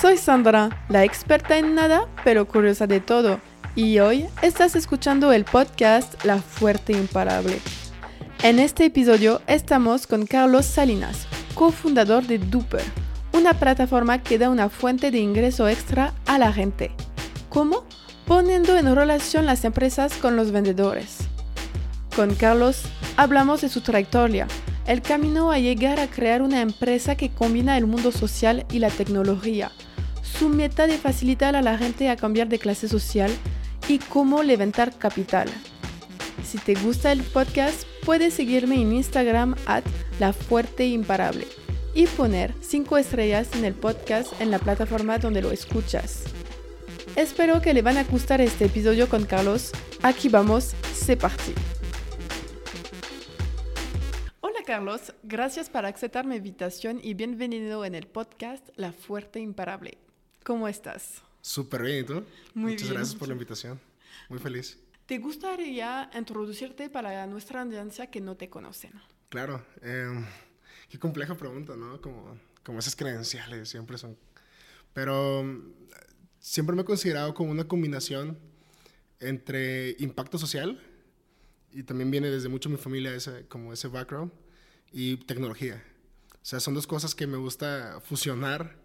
Soy Sandra, la experta en nada, pero curiosa de todo. Y hoy estás escuchando el podcast La Fuerte Imparable. En este episodio estamos con Carlos Salinas, cofundador de Duper, una plataforma que da una fuente de ingreso extra a la gente. ¿Cómo? Poniendo en relación las empresas con los vendedores. Con Carlos hablamos de su trayectoria, el camino a llegar a crear una empresa que combina el mundo social y la tecnología, su meta de facilitar a la gente a cambiar de clase social y cómo levantar capital. Si te gusta el podcast, puedes seguirme en Instagram at y poner 5 estrellas en el podcast en la plataforma donde lo escuchas. Espero que le van a gustar este episodio con Carlos. Aquí vamos, c'est parti. Hola Carlos, gracias por aceptar mi invitación y bienvenido en el podcast La Fuerte Imparable. ¿Cómo estás? Súper bien, ¿y tú? Muy Muchas bien. gracias por la invitación. Muy feliz. ¿Te gustaría introducirte para nuestra audiencia que no te conocen? Claro. em, qué compleja pregunta, ¿no? Como, como esas credenciales siempre son. Pero mm, siempre me he considerado como una combinación entre impacto social, y también viene desde mucho mi familia ese, como ese background, y tecnología. O sea, son dos cosas que me gusta fusionar.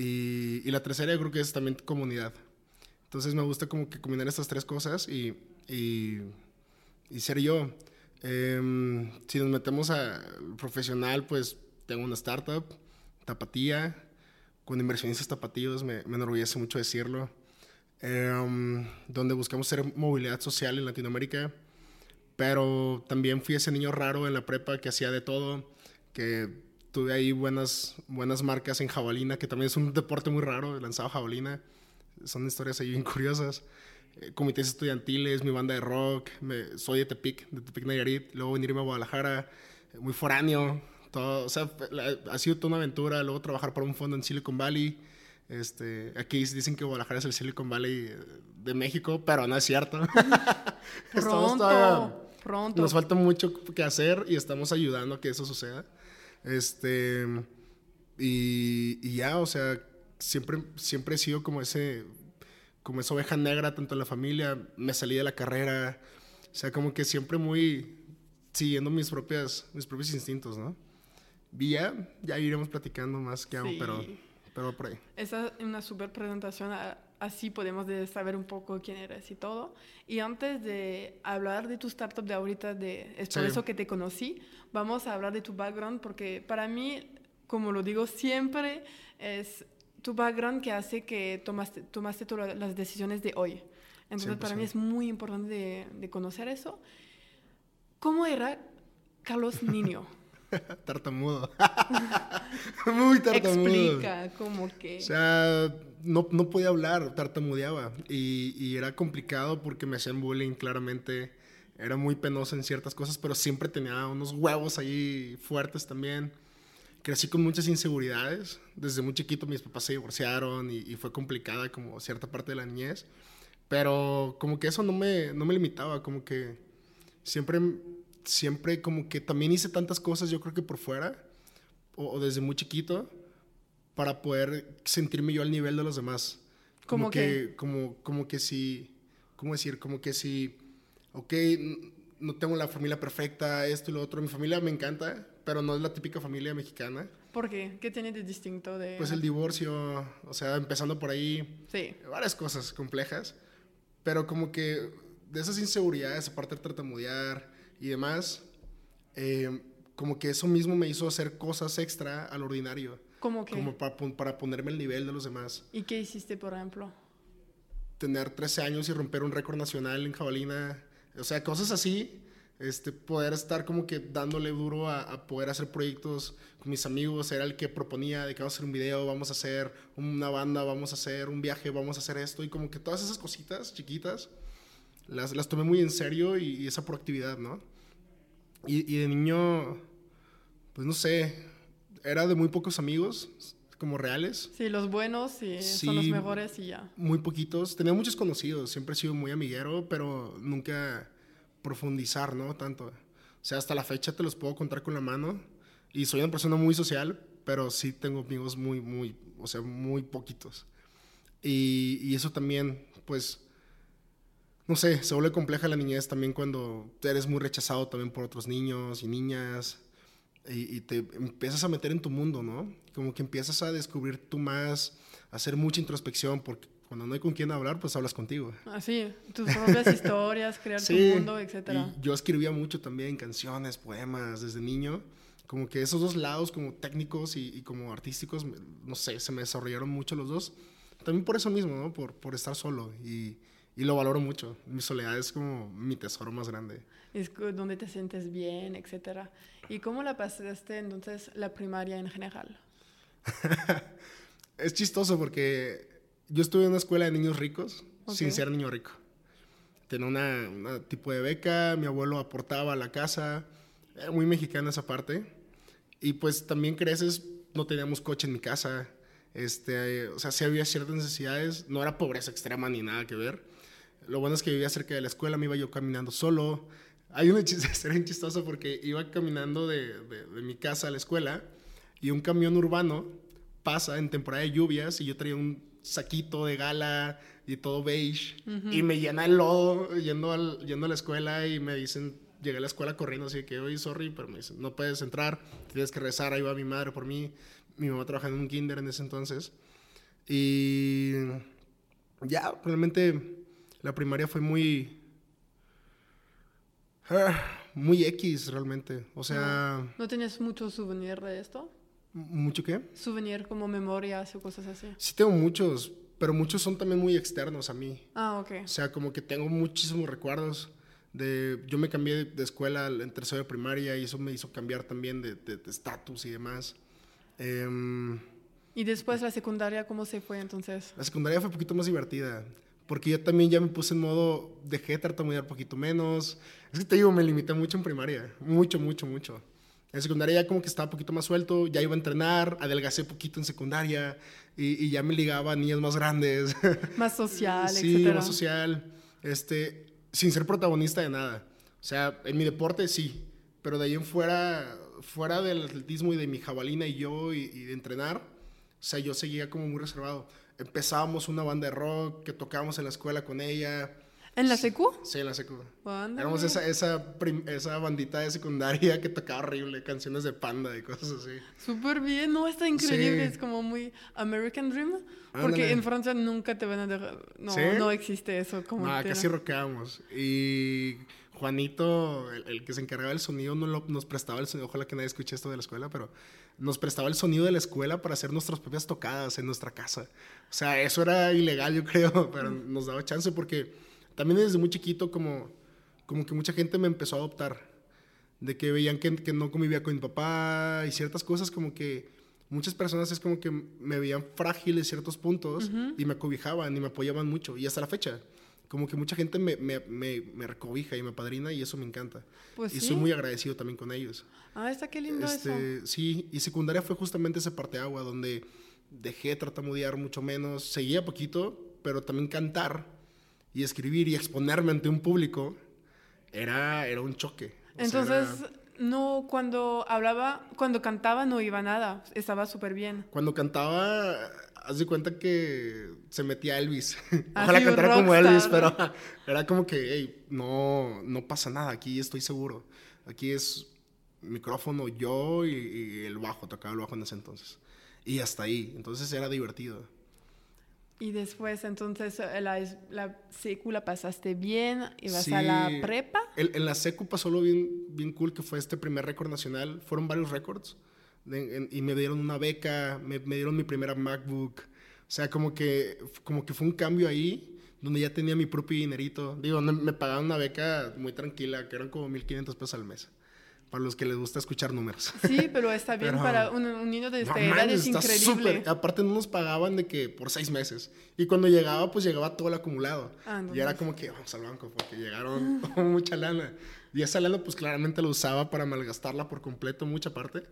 Y, y la tercera yo creo que es también comunidad. Entonces me gusta como que combinar estas tres cosas y, y, y ser yo. Em, si nos metemos a profesional, pues tengo una startup, Tapatía, con inversionistas tapatíos, me, me enorgullece mucho decirlo, em, donde buscamos ser movilidad social en Latinoamérica, pero también fui ese niño raro en la prepa que hacía de todo, que tuve ahí buenas, buenas marcas en jabalina, que también es un deporte muy raro, lanzado jabalina, son historias ahí bien curiosas. Eh, comités estudiantiles, mi banda de rock, me- soy de Tepic, de Tepic Nayarit, luego venirme a Guadalajara, eh, muy foráneo, todo, o sea, la- ha sido toda una aventura, luego trabajar para un fondo en Silicon Valley, este, aquí dicen que Guadalajara es el Silicon Valley eh, de México, pero no es cierto. Estamos todavía- Pronto, pronto. nos falta mucho que hacer y estamos ayudando a que eso suceda. Este, y, y ya, o sea, siempre, siempre he sido como ese, como esa oveja negra, tanto en la familia, me salí de la carrera, o sea, como que siempre muy siguiendo mis propias, mis propios instintos, ¿no? Y ya, ya iremos platicando más qué hago, Sí. pero, pero por ahí. Esa es una super presentación, a- así podemos de saber un poco quién eres y todo. Y antes de hablar de tu startup de ahorita, de, es por Sí. eso que te conocí, vamos a hablar de tu background, porque para mí, como lo digo siempre, es tu background que hace que tomaste, tomaste todas las decisiones de hoy. Entonces, para mí 100%. es muy importante de, de conocer eso. ¿Cómo era Carlos Niño? Tartamudo. Muy tartamudo. Explica, como que... O sea, no, no podía hablar, tartamudeaba. Y, y era complicado porque me hacían bullying, claramente. Era muy penoso en ciertas cosas, pero siempre tenía unos huevos ahí fuertes también. Crecí con muchas inseguridades. Desde muy chiquito mis papás se divorciaron y, y fue complicada como cierta parte de la niñez. Pero como que eso no me, no me limitaba, como que siempre, siempre como que también hice tantas cosas, yo creo que por fuera, o, o desde muy chiquito, para poder sentirme yo al nivel de los demás. Como ¿Cómo que, como, como que si, ¿cómo decir? Como que si, ok, no tengo la familia perfecta, esto y lo otro. Mi familia me encanta, pero no es la típica familia mexicana. ¿Por qué? ¿Qué tiene de distinto de...? Pues el divorcio, o sea, empezando por ahí, Sí. varias cosas complejas, pero como que de esas inseguridades, aparte de tartamudear y demás, eh, como que eso mismo me hizo hacer cosas extra al ordinario, ¿Cómo que? como para, para ponerme al nivel de los demás. ¿Y qué hiciste, por ejemplo? Tener 13 años y romper un récord nacional en jabalina, o sea, cosas así. Este, poder estar como que dándole duro a, a poder hacer proyectos con mis amigos, era el que proponía de que vamos a hacer un video, vamos a hacer una banda, vamos a hacer un viaje, vamos a hacer esto, y como que todas esas cositas chiquitas las, las tomé muy en serio y, y esa proactividad, ¿no? Y, y de niño, pues no sé, era de muy pocos amigos, como reales, Sí, los buenos y son los Sí. mejores y ya. muy poquitos. Tenía muchos conocidos, siempre he sido muy amiguero, pero nunca profundizar, ¿no? Tanto. O sea, hasta la fecha te los puedo contar con la mano. Y soy una persona muy social, pero sí tengo amigos muy, muy, o sea, muy poquitos. Y, y eso también, pues, no sé, se vuelve compleja la niñez también cuando eres muy rechazado también por otros niños y niñas y, y, te empiezas a meter en tu mundo, ¿no? Como que empiezas a descubrir tú más, a hacer mucha introspección, porque cuando no hay con quién hablar, pues hablas contigo. Así, tus propias historias, crear tu mundo, etc. Y yo escribía mucho también canciones, poemas desde niño. Como que esos dos lados, como técnicos y, y como artísticos, no sé, se me desarrollaron mucho los dos. También por eso mismo, ¿no? Por, por estar solo y, y lo valoro mucho. Mi soledad es como mi tesoro más grande. Es donde te sientes bien, etc. ¿Y cómo la pasaste entonces la primaria en general? es chistoso porque yo estuve en una escuela de niños ricos okay. sin ser niño rico. Tenía una, una, tipo de beca, mi abuelo aportaba a la casa, era muy mexicana esa parte. Y pues también creces, no teníamos coche en mi casa, este, o sea, sí había ciertas necesidades, no era pobreza extrema ni nada que ver. Lo bueno es que vivía cerca de la escuela, me iba yo caminando solo. Hay una historia chistosa porque iba caminando de, de, de, mi casa a la escuela y un camión urbano pasa en temporada de lluvias y yo traía un saquito de gala y todo beige uh -huh. y me llena el lodo yendo, al, yendo a la escuela y me dicen, llegué a la escuela corriendo así que, oye, sorry, pero me dicen, no puedes entrar, tienes que rezar, ahí va mi madre por mí, mi mamá trabajando en un kinder en ese entonces y ya, realmente la primaria fue muy muy X realmente. O sea. ¿No tenías mucho souvenir de esto? ¿Mucho qué? Souvenir como memorias o cosas así. Sí, tengo muchos, pero muchos son también muy externos a mí. Ah, ok. O sea, como que tengo muchísimos recuerdos. De, yo me cambié de escuela en tercero de primaria y eso me hizo cambiar también de estatus y demás. Eh, ¿Y después la secundaria cómo se fue entonces? La secundaria fue un poquito más divertida porque yo también ya me puse en modo, dejé de tartamudear un poquito menos. Es que te digo, me limité mucho en primaria, mucho, mucho, mucho. En secundaria ya como que estaba un poquito más suelto, ya iba a entrenar, adelgacé poquito en secundaria y, y ya me ligaba a niñas más grandes. Más social, Sí, etcétera. más social, este, sin ser protagonista de nada. O sea, en mi deporte sí, pero de ahí en fuera, fuera del atletismo y de mi jabalina y yo y, y de entrenar, o sea, yo seguía como muy reservado empezábamos una banda de rock que tocábamos en la escuela con ella. ¿En la secu? Sí, en la secu. Banda. Éramos esa, esa, esa bandita de secundaria que tocaba horrible, canciones de panda y cosas así. Súper bien, no, está increíble, sí. es como muy American Dream. Porque Ándale. en Francia nunca te van a dejar, no, ¿Sí? no existe eso como No, entera. casi rockeábamos. Y Juanito, el, el, que se encargaba del sonido, no lo, nos prestaba el sonido. Ojalá que nadie escuche esto de la escuela, pero nos prestaba el sonido de la escuela para hacer nuestras propias tocadas en nuestra casa. O sea, eso era ilegal, yo creo, pero nos daba chance porque también desde muy chiquito, como, como que mucha gente me empezó a adoptar. De que veían que, que no convivía con mi papá y ciertas cosas, como que muchas personas es como que me veían frágil en ciertos puntos uh -huh. y me acobijaban y me apoyaban mucho. Y hasta la fecha como que mucha gente me, me, me, me, recobija y me padrina y eso me encanta. Pues y sí. soy muy agradecido también con ellos. Ah, está qué lindo este, eso. Sí, y secundaria fue justamente ese parteagua donde dejé de tartamudear mucho menos, seguía poquito, pero también cantar y escribir y exponerme ante un público era, era un choque. O Entonces, sea, era... no, cuando hablaba, cuando cantaba no iba nada, estaba súper bien. Cuando cantaba haz de cuenta que se metía Elvis. Ojalá cantara como Elvis, pero era como que, hey, no, no pasa nada, aquí estoy seguro. Aquí es micrófono yo y, y, el bajo, tocaba el bajo en ese entonces. Y hasta ahí, entonces era divertido. Y después, entonces, la, la secu la pasaste bien, ibas sí, a la prepa. En, en la secu pasó lo bien, bien cool que fue este primer récord nacional. Fueron varios récords y me dieron una beca, me, me, dieron mi primera MacBook. O sea, como que, como que fue un cambio ahí donde ya tenía mi propio dinerito. Digo, me pagaban una beca muy tranquila, que eran como 1.500 pesos al mes. Para los que les gusta escuchar números. Sí, pero está bien pero, para un, un, niño de esta no, edad, man, es increíble. Super. Aparte no nos pagaban de que por seis meses. Y cuando llegaba, pues llegaba todo el acumulado. Ah, y era como que vamos al banco porque llegaron mucha lana. Y esa lana pues claramente la usaba para malgastarla por completo, mucha parte.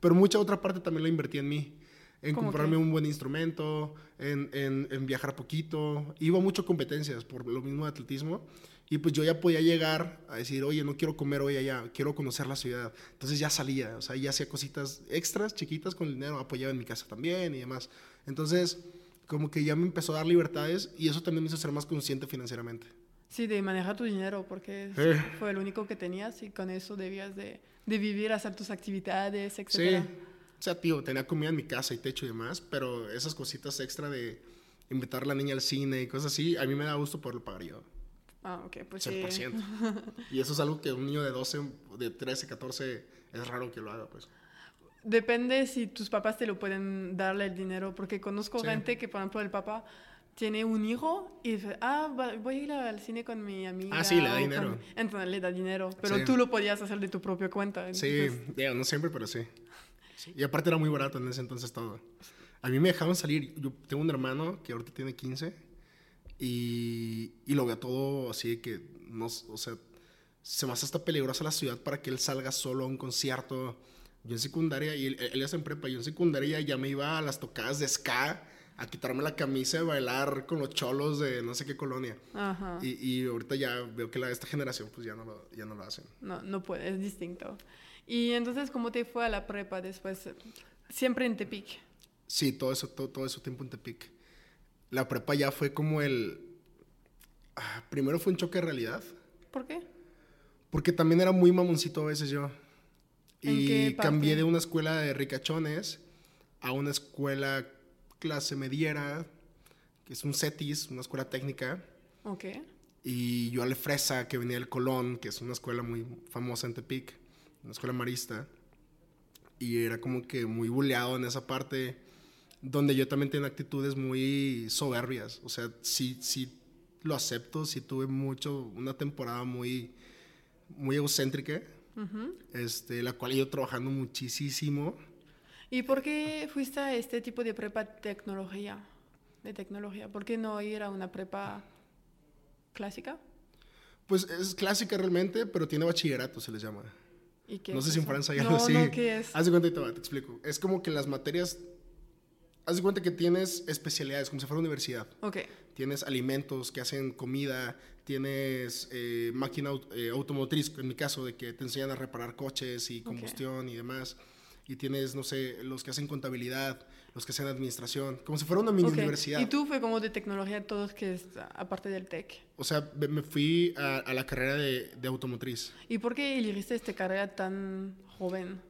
Pero mucha otra parte también la invertí en mí. En comprarme que? un buen instrumento, en, en, en, viajar poquito. Iba mucho a competencias por lo mismo de atletismo. Y pues yo ya podía llegar a decir, oye, no quiero comer hoy allá, quiero conocer la ciudad. Entonces ya salía, o sea, ya hacía cositas extras, chiquitas con el dinero, apoyaba en mi casa también y demás. Entonces, como que ya me empezó a dar libertades y eso también me hizo ser más consciente financieramente. Sí, de manejar tu dinero, porque Eh. fue el único que tenías y con eso debías de, de vivir, hacer tus actividades, Sí, etc. o sea, tío, tenía comida en mi casa y techo y demás, pero esas cositas extra de invitar a la niña al cine y cosas así, a mí me da gusto poderlo pagar yo. Ah, ok, pues sí. 100%. Y eso es algo que un niño de 12, de 13, 14, es raro que lo haga, pues. Depende si tus papás te lo pueden darle el dinero, porque conozco Sí. gente que, por ejemplo, el papá tiene un hijo y dice, ah, voy a ir al cine con mi amiga. Ah, sí, le da o con- dinero. Entonces le da dinero, pero Sí. tú lo podías hacer de tu propia cuenta. Sí, entonces- digo, no siempre, pero sí. Sí, Y aparte era muy barato en ese entonces todo. A mí me dejaban salir. Yo tengo un hermano que ahorita tiene 15 y, y lo veo todo así de que, no, o sea, se me hace hasta peligrosa la ciudad para que él salga solo a un concierto. Yo en secundaria, y él, él es en prepa, yo en secundaria ya me iba a las tocadas de ska a quitarme la camisa y bailar con los cholos de no sé qué colonia. Ajá. Y, y ahorita ya veo que la, esta generación pues ya no lo, ya no lo hacen. No, no puede, es distinto. Y entonces, ¿cómo te fue a la prepa después? Siempre en Tepic. Sí, todo eso, todo, todo eso tiempo en Tepic. La prepa ya fue como el... ah, primero fue un choque de realidad, ¿Por qué? porque también era muy mamoncito a veces yo. ¿En Y qué parte? cambié de una escuela de ricachones a una escuela clase mediera, que es un CETIS, una escuela técnica. Ok. Y yo al Fresa, que venía del Colón, que es una escuela muy famosa en Tepic, una escuela marista. Y era como que muy buleado en esa parte, donde yo también tenía actitudes muy soberbias. O sea, sí, sí lo acepto, sí tuve mucho, una temporada muy, muy egocéntrica, Ujú. este, la cual he ido trabajando muchísimo. ¿Y por qué fuiste a este tipo de prepa tecnología? De tecnología. ¿Por qué no ir a una prepa clásica? Pues es clásica realmente, pero tiene bachillerato, se les llama. ¿Y qué No es sé si en? Francia ya no, lo sigue. No, ¿qué es? Haz de cuenta y te, va, te explico. Es como que las materias. Haz de cuenta que tienes especialidades, como si fuera universidad. Ok. Tienes alimentos que hacen comida, tienes eh, máquina eh, automotriz, en mi caso, de que te enseñan a reparar coches y combustión y demás. Y tienes, no sé, los que hacen contabilidad, los que hacen administración, como si fuera una mini universidad. Y tú fue como de tecnología todos que es aparte del tech. O sea, me fui a, a la carrera de, de automotriz. ¿Y por qué elegiste esta carrera tan joven?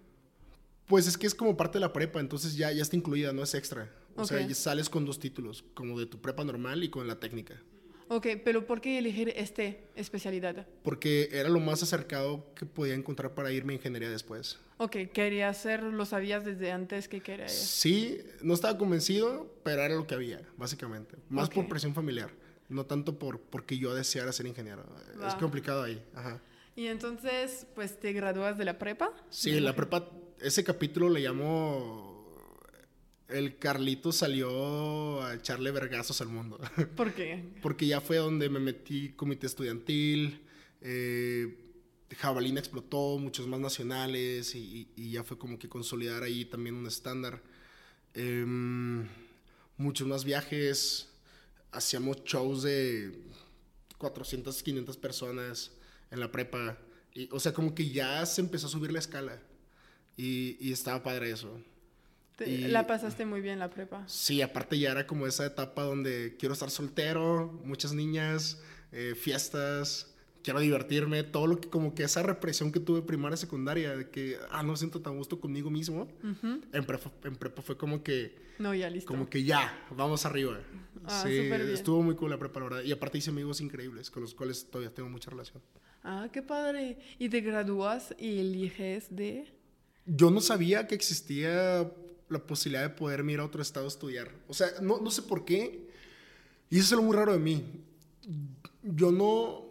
Pues es que es como parte de la prepa, entonces ya, ya está incluida, no es extra. O sea, ya sales con dos títulos, como de tu prepa normal y con la técnica. Ok, pero ¿por qué elegir esta especialidad? Porque era lo más acercado que podía encontrar para irme a ingeniería después. Ok, quería hacer, lo sabías desde antes que querías. Sí, no estaba convencido, pero era lo que había, básicamente. Más por Ok. presión familiar, no tanto por porque yo deseara ser ingeniero. Es Va. complicado ahí. Ajá. Y entonces, pues te gradúas de la prepa. Sí, la prepa, ese capítulo le llamo... El Carlito salió a echarle vergazos al mundo. ¿Por qué? Porque ya fue donde me metí comité estudiantil, eh, Jabalina explotó, muchos más nacionales y, ya fue como que consolidar ahí también un estándar. Em, muchos más viajes, hacíamos shows de 400, 500 personas en la prepa. Y, o sea, como que ya se empezó a subir la escala y, y estaba padre eso. Te- Y- La pasaste muy bien la prepa. Sí, aparte ya era como esa etapa donde quiero estar soltero, muchas niñas, eh, fiestas, quiero divertirme, todo lo que como que esa represión que tuve primaria, secundaria, de que, ah, no siento tan gusto conmigo mismo, en, prepa, en prepa fue como que, No, ya listo. como que ya, vamos arriba. Ah, sí, bien. estuvo muy cool la prepa, la verdad. Y aparte hice amigos increíbles con los cuales todavía tengo mucha relación. Ah, qué padre. Y te gradúas y eliges de... Yo no sabía que existía la posibilidad de poder ir a otro estado a estudiar. O sea, no, no sé por qué. Y eso es algo muy raro de mí. Yo no...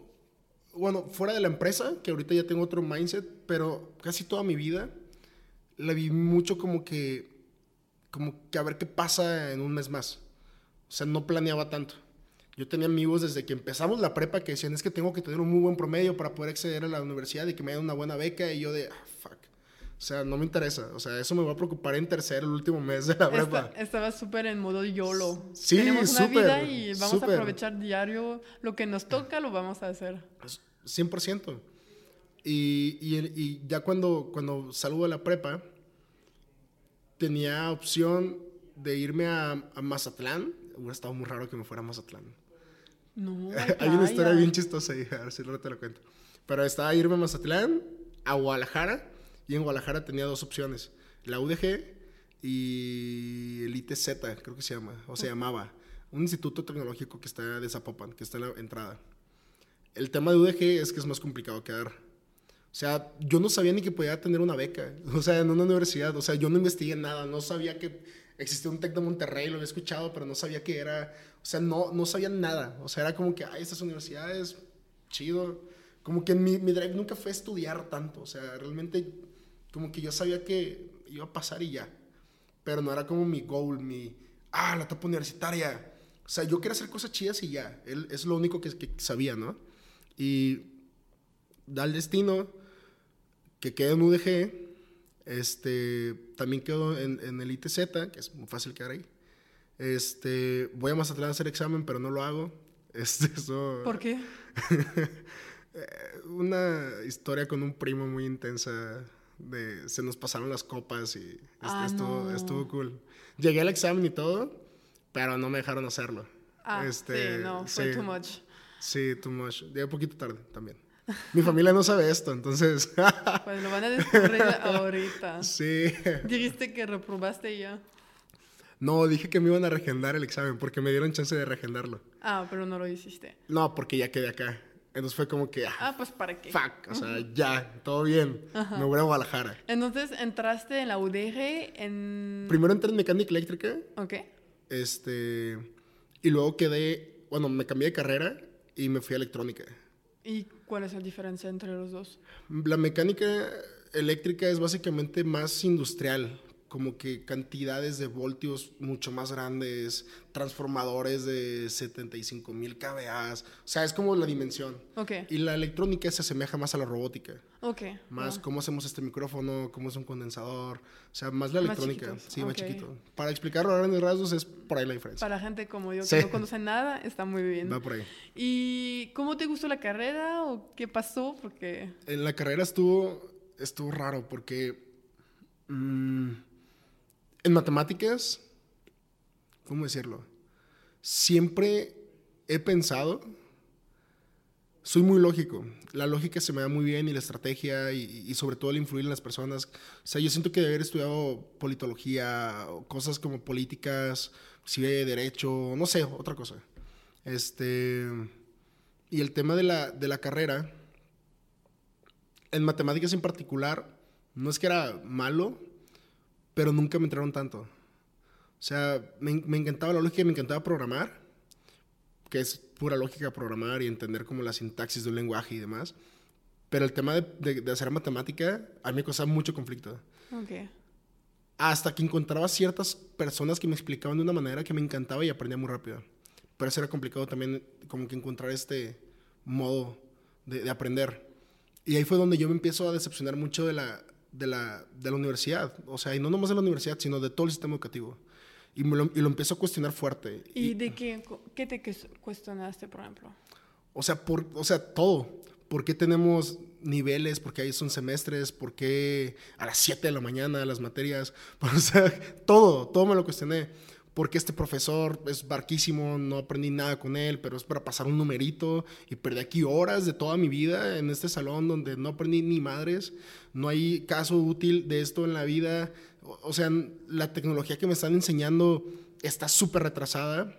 Bueno, fuera de la empresa, que ahorita ya tengo otro mindset, pero casi toda mi vida la vi mucho como que... Como que a ver qué pasa en un mes más. O sea, no planeaba tanto. Yo tenía amigos desde que empezamos la prepa que decían, es que tengo que tener un muy buen promedio para poder acceder a la universidad y que me den una buena beca. Y yo de, ah, fuck. O sea, no me interesa. O sea, eso me va a preocupar en tercer, el último mes de la prepa. estaba súper en modo YOLO. Sí, Tenemos una vida y vamos a aprovechar diario lo que nos toca, lo vamos a hacer. 100%. Y, y, y ya cuando, cuando salgo de la prepa, tenía opción de irme a, a Mazatlán. Hubiera estado muy raro que me fuera a Mazatlán. No, Hay una historia bien chistosa ahí, a ver si luego te lo cuento. Pero estaba irme a Mazatlán, a Guadalajara, y en Guadalajara tenía dos opciones: la UDG y el ITZ, creo que se llama, o se llamaba. Un instituto tecnológico que está de Zapopan, que está en la entrada. El tema de UDG es que es más complicado quedar. O sea, yo no sabía ni que podía tener una beca, o sea, en una universidad. O sea, yo no investigué nada, no sabía que existía un TEC de Monterrey, lo había escuchado, pero no sabía que era, o sea, no, no sabía nada. O sea, era como que, ay, estas universidades, chido. Como que mi, mi drive nunca fue estudiar tanto, o sea, realmente como que yo sabía que iba a pasar y ya. Pero no era como mi goal, mi, ah, la etapa universitaria. O sea, yo quería hacer cosas chidas y ya. Él, es lo único que, que sabía, ¿no? Y da el destino que queda en UDG. Este, también quedo en, en el ITZ, que es muy fácil quedar ahí. Este, voy a Mazatlán a hacer examen, pero no lo hago. Este, eso, ¿Por qué? una historia con un primo muy intensa. De, se nos pasaron las copas y este, Ah, estuvo, no. estuvo cool. Llegué al examen y todo, pero no me dejaron hacerlo. Ah, Este, sí, no, fue sí. too much. Sí, too much. Llegué un poquito tarde también. Mi familia no sabe esto, entonces. Pues lo van a descubrir ahorita. sí. Dijiste que reprobaste ya. No, dije que me iban a regendar el examen porque me dieron chance de regendarlo. Ah, pero no lo hiciste. No, porque ya quedé acá. Entonces fue como que, ah, Ah, pues ¿para qué? fuck, o sea, ya, todo bien. Me voy a Guadalajara. Entonces entraste en la UDG en... Primero entré en mecánica eléctrica, Ok. este, y luego quedé, bueno, me cambié de carrera y me fui a electrónica. ¿Y cuál es la diferencia entre los dos? La mecánica eléctrica es básicamente más industrial, como que cantidades de voltios mucho más grandes, transformadores de 75 mil kVA, o sea, es como la dimensión. Ok, Y la electrónica se asemeja más a la robótica, ok. más cómo hacemos este micrófono, cómo es un condensador, o sea, más la electrónica, sí, más chiquito. Para explicarlo a grandes rasgos es por ahí la diferencia. Para gente como yo que Sí. no conoce nada, está muy bien. Va por ahí. ¿Y cómo te gustó la carrera o qué pasó? Porque... En la carrera estuvo, estuvo raro porque mm, en matemáticas, ¿cómo decirlo? Siempre he pensado, soy muy lógico, la lógica se me da muy bien y la estrategia y, y sobre todo el influir en las personas. O sea, yo siento que de haber estudiado politología, cosas como políticas, si de derecho, no sé, otra cosa. Este, y el tema de la, de la carrera, en matemáticas en particular, no es que era malo, pero nunca me entraron tanto. O sea, me, me encantaba la lógica, me encantaba programar, que es pura lógica programar y entender como la sintaxis de un lenguaje y demás. Pero el tema de, de- de hacer matemática, a mí me causaba mucho conflicto. Ok. Hasta que encontraba ciertas personas que me explicaban de una manera que me encantaba y aprendía muy rápido. Pero eso era complicado también, como que encontrar este modo de, de aprender. Y ahí fue donde yo me empiezo a decepcionar mucho de la, de la, de la universidad. O sea, y no nomás de la universidad, sino de todo el sistema educativo. Y, me lo, y lo empiezo a cuestionar fuerte. ¿Y de qué, qué te cuestionaste, por ejemplo? O sea, por, o sea, todo. ¿Por qué tenemos niveles? ¿Por qué ahí son semestres? ¿Por qué a las 7 de la mañana las materias? O sea, todo, todo me lo cuestioné. ¿Por qué este profesor es barquísimo? No aprendí nada con él, pero es para pasar un numerito y perdí aquí horas de toda mi vida en este salón donde no aprendí ni madres. No hay caso útil de esto en la vida. O, sea, la tecnología que me están enseñando está súper retrasada.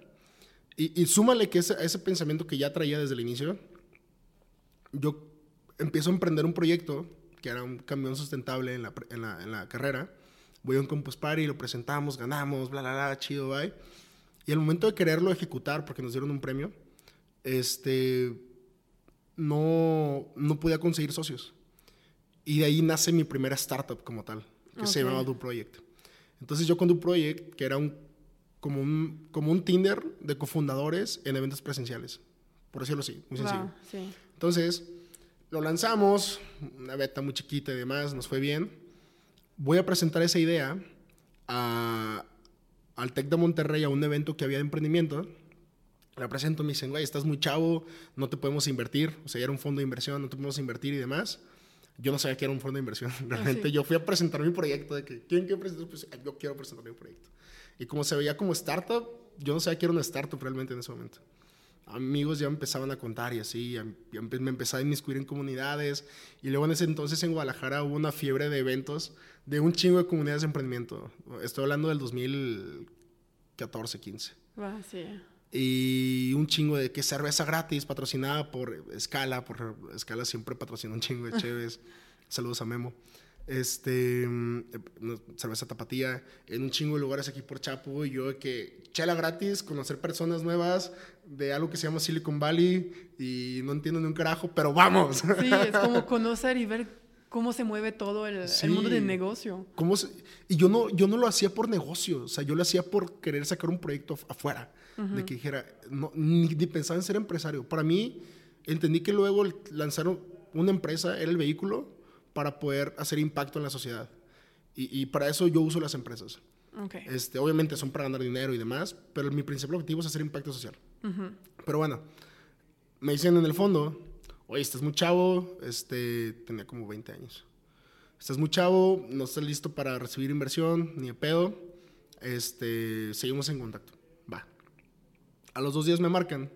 Y, y súmale que ese, ese pensamiento que ya traía desde el inicio, yo empiezo a emprender un proyecto que era un camión sustentable en la, en la, en la carrera. Voy a un Campus Party, lo presentamos, ganamos, bla, bla, bla, chido, bye. Y al momento de quererlo ejecutar, porque nos dieron un premio, este, no, no podía conseguir socios. Y de ahí nace mi primera startup como tal, que se llamaba Do Project. Entonces yo con Do Project, que era un, como, un, como un Tinder de cofundadores en eventos presenciales, por decirlo así, muy sencillo. Sí. Entonces, lo lanzamos, una beta muy chiquita y demás, nos fue bien. Voy a presentar esa idea a, al TEC de Monterrey a un evento que había de emprendimiento. La presento, me dicen, güey, estás muy chavo, no te podemos invertir. O sea, era un fondo de inversión, no te podemos invertir y demás. Yo no sabía que era un fondo de inversión. Realmente yo fui a presentar mi proyecto de que, ¿quién quiere presentar? Pues yo quiero presentar mi proyecto. Y como se veía como startup, yo no sabía que era una startup realmente en ese momento. Amigos ya me empezaban a contar y así, ya me empezaba a inmiscuir en comunidades. Y luego en ese entonces en Guadalajara hubo una fiebre de eventos de un chingo de comunidades de emprendimiento. Estoy hablando del 2014, 15. Ah, sí. Y un chingo de que cerveza gratis patrocinada por Escala, por Escala siempre patrocina un chingo de chéves. Saludos a Memo este, mm, cerveza tapatía, en un chingo de lugares aquí por Chapo, y yo que chela gratis, conocer personas nuevas de algo que se llama Silicon Valley, y no entiendo ni un carajo, pero vamos. Sí, es como conocer y ver cómo se mueve todo el, mundo del negocio. Cómo y yo no, yo no lo hacía por negocio, o sea, yo lo hacía por querer sacar un proyecto afuera, de que dijera, no, ni, ni pensaba en ser empresario. Para mí, entendí que luego lanzar una empresa era el vehículo para poder hacer impacto en la sociedad. Y, para eso yo uso las empresas. Okay. Este, obviamente son para ganar dinero y demás, pero mi principal objetivo es hacer impacto social. Pero bueno, me dicen en el fondo, oye, estás muy chavo, este, tenía como 20 años. Estás muy chavo, no estás listo para recibir inversión, ni de pedo. Este, seguimos en contacto. Va. A los dos días me marcan,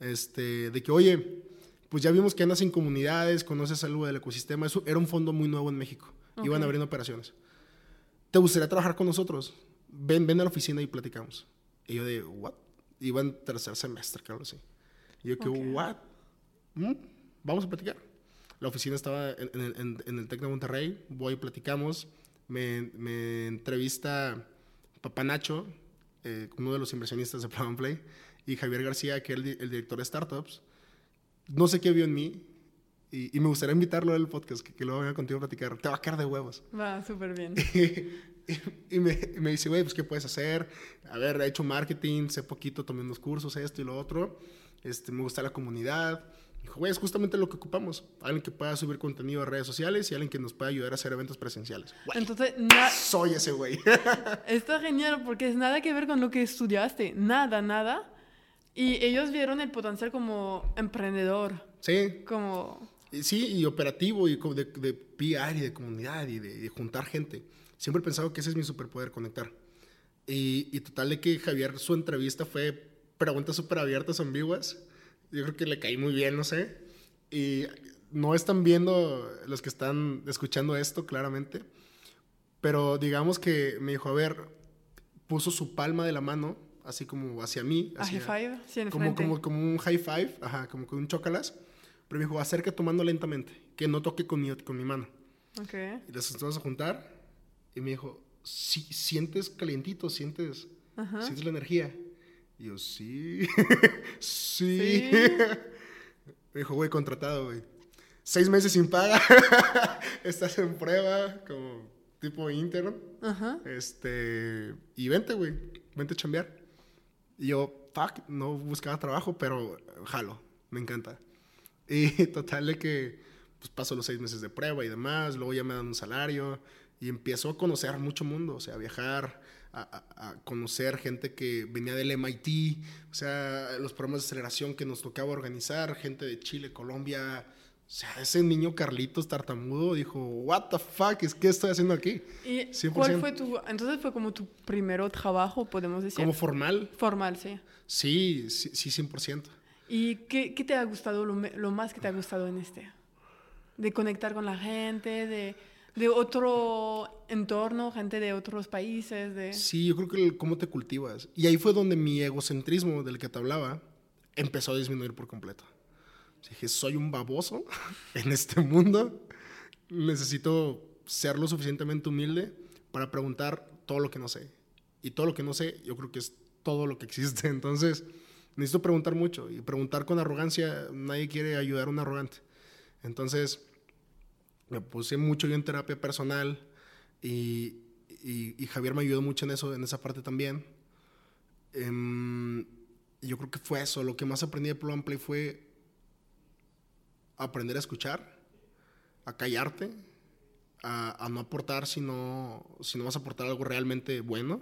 este, de que, oye, pues ya vimos que andas en comunidades, conoces algo del ecosistema. Eso era un fondo muy nuevo en México. Iban abriendo operaciones. ¿Te gustaría trabajar con nosotros? Ven, ven a la oficina y platicamos. Y yo de, ¿what? Iba en tercer semestre, claro, sí. Y yo que, ¿what? ¿Mm? Vamos a platicar. La oficina estaba en, el TEC de Monterrey. Voy platicamos. Me, me entrevista Papá Nacho, eh, uno de los inversionistas de Plan Play, y Javier García, que es el director de startups no sé qué vio en mí y, me gustaría invitarlo al podcast, que, que lo venga contigo a platicar. Te va a caer de huevos. Va, súper bien. y, me, me, dice, güey, pues, ¿qué puedes hacer? A ver, he hecho marketing, sé poquito, tomé unos cursos, esto y lo otro. Este, me gusta la comunidad. Dijo, güey, es justamente lo que ocupamos. Alguien que pueda subir contenido a redes sociales y alguien que nos pueda ayudar a hacer eventos presenciales. Entonces, soy ese güey. Está genial porque es nada que ver con lo que estudiaste. Nada, nada. Y ellos vieron el potencial como emprendedor. Sí. Como... Sí, y operativo, y de, de PR y de comunidad y de, juntar gente. Siempre he pensado que ese es mi superpoder, conectar. Y, y total de que Javier, su entrevista fue preguntas súper abiertas, ambiguas. Yo creo que le caí muy bien, no sé. Y no están viendo los que están escuchando esto, claramente. Pero digamos que me dijo, a ver, puso su palma de la mano así como hacia mí. Hacia, high five? Sí, en como, como, como, un high five, ajá, como con un chocalas. Pero me dijo, acerca tomando lentamente, que no toque con mi, con mi mano. Ok. Y las empezamos a juntar y me dijo, sí, sientes calientito, sientes, sientes la energía. Y yo, sí, sí. me dijo, güey, contratado, güey. Seis meses sin paga, estás en prueba, como tipo intern. Ajá. Este, y vente, güey, vente a chambear. Y yo, fuck, no buscaba trabajo, pero jalo, me encanta. Y total de que pues paso los seis meses de prueba y demás, luego ya me dan un salario y empiezo a conocer mucho mundo, o sea, a viajar, a, a, conocer gente que venía del MIT, o sea, los programas de aceleración que nos tocaba organizar, gente de Chile, Colombia, o sea, ese niño Carlitos tartamudo dijo, what the fuck, ¿qué estoy haciendo aquí? ¿Y cuál fue tu, entonces fue como tu primer trabajo, podemos decir? ¿Como formal? Formal, sí. Sí, sí, sí 100%. ¿Y qué, qué, te ha gustado, lo, lo, más que te ha gustado en este? De conectar con la gente, de, de otro entorno, gente de otros países, de... Sí, yo creo que cómo te cultivas. Y ahí fue donde mi egocentrismo del que te hablaba empezó a disminuir por completo. Dije, soy un baboso en este mundo. Necesito ser lo suficientemente humilde para preguntar todo lo que no sé. Y todo lo que no sé, yo creo que es todo lo que existe. Entonces, necesito preguntar mucho. Y preguntar con arrogancia, nadie quiere ayudar a un arrogante. Entonces, me puse mucho yo en terapia personal y, y, Javier me ayudó mucho en eso, en esa parte también. Em, yo creo que fue eso. Lo que más aprendí de and Play fue aprender a escuchar, a callarte, a, no aportar si no, si no vas a aportar algo realmente bueno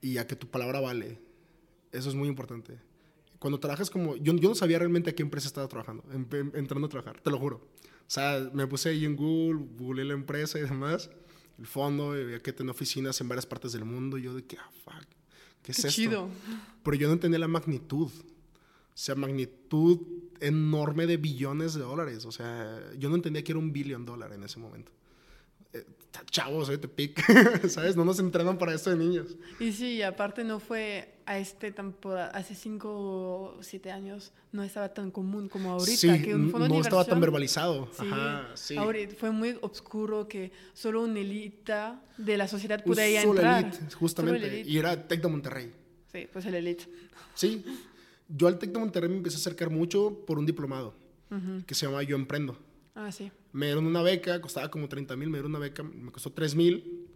y a que tu palabra vale. Eso es muy importante. Cuando trabajas como... Yo, yo no sabía realmente a qué empresa estaba trabajando, entrando a trabajar, te lo juro. O sea, me puse ahí en Google, googleé la empresa y demás, el fondo, y veía que tenía oficinas en varias partes del mundo, y yo de que, ah, fuck, ¿qué es esto? Pero yo no entendía la magnitud. O sea, magnitud enorme de billones de dólares. O sea, yo no entendía que era un billón dólar en ese momento. Eh, chavos, te pic, ¿sabes? No nos entrenan para esto de niños. Y sí, aparte no fue a este temporada, hace cinco o siete años no estaba tan común como ahorita. Sí, que un fondo no estaba tan verbalizado. Sí, Ajá, sí. Ahorita fue muy oscuro que solo una élite de la sociedad podía solo entrar. Elite, justamente. Y era Tec de Monterrey. Sí, pues el elite. Sí. Yo al Tec de Monterrey me empecé a acercar mucho por un diplomado que se llama Yo Emprendo. Ah, sí. Me dieron una beca, costaba como 30 mil, me dieron una beca, me costó 3 mil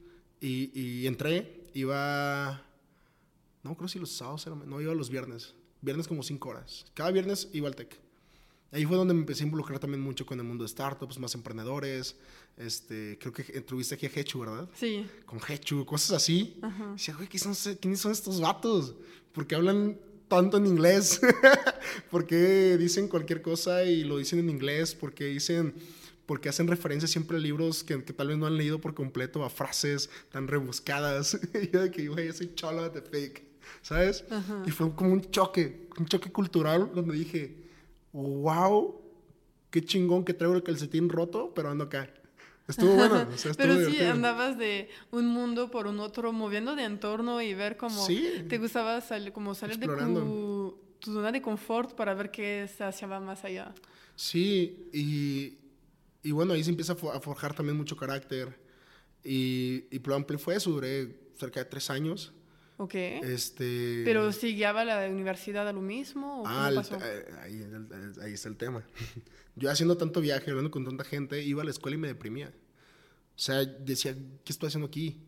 y, y, entré, iba, no creo si los sábados, no, iba los viernes, viernes como 5 horas. Cada viernes iba al TEC. Ahí fue donde me empecé a involucrar también mucho con el mundo de startups, más emprendedores. Este, creo que tuviste aquí a Hechu, ¿verdad? Sí. Con Hechu, cosas así. Ajá. decía, güey, ¿quiénes son estos vatos? Porque hablan tanto en inglés? porque dicen cualquier cosa y lo dicen en inglés? porque dicen porque hacen referencia siempre a libros que, que, tal vez no han leído por completo, a frases tan rebuscadas. y yo de que, güey, soy cholo de fake, ¿sabes? Y fue como un choque, un choque cultural donde dije, wow, qué chingón que traigo el calcetín roto, pero ando acá. Estuvo bueno. Pero sí, andabas de un mundo por un otro, moviendo de entorno y ver cómo te gustaba salir, como salir de tu, zona de confort para ver qué se hacía más allá. Sí, y, y bueno, ahí se empieza a forjar también mucho carácter. Y, y Plum Play fue eso, duré cerca de tres años. Ok. Este... ¿Pero si guiaba la universidad a lo mismo? ¿o ah, pasó? Eh, ahí, ahí, está el tema. Yo haciendo tanto viaje, hablando con tanta gente, iba a la escuela y me deprimía. O sea, decía, ¿qué estoy haciendo aquí?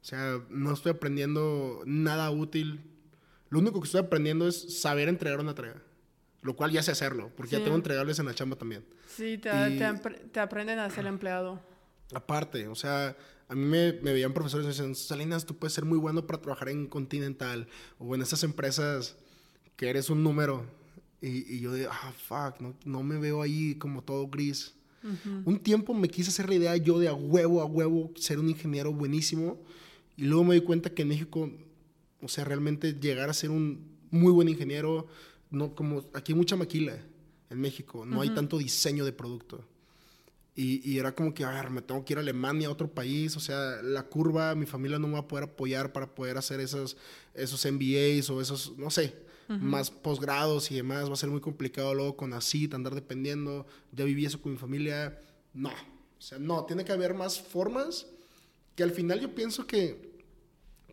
O sea, no estoy aprendiendo nada útil. Lo único que estoy aprendiendo es saber entregar una entrega. Lo cual ya sé hacerlo, porque ya tengo entregables en la chamba también. Sí, te, te, aprenden a ser empleado. Aparte, o sea, a mí me, me veían profesores y me decían, Salinas, tú puedes ser muy bueno para trabajar en Continental o en estas empresas que eres un número. Y, y yo de, ah, fuck, no, no, me veo ahí como todo gris. Un tiempo me quise hacer la idea yo de a huevo, a huevo, ser un ingeniero buenísimo. Y luego me di cuenta que en México, o sea, realmente llegar a ser un muy buen ingeniero, no como aquí hay mucha maquila en México, no hay tanto diseño de producto. Y, y, era como que, a ver, me tengo que ir a Alemania, a otro país, o sea, la curva, mi familia no me va a poder apoyar para poder hacer esos, esos MBAs o esos, no sé, más posgrados y demás, va a ser muy complicado luego con así, andar dependiendo, ya viví eso con mi familia, no, o sea, no, tiene que haber más formas que al final yo pienso que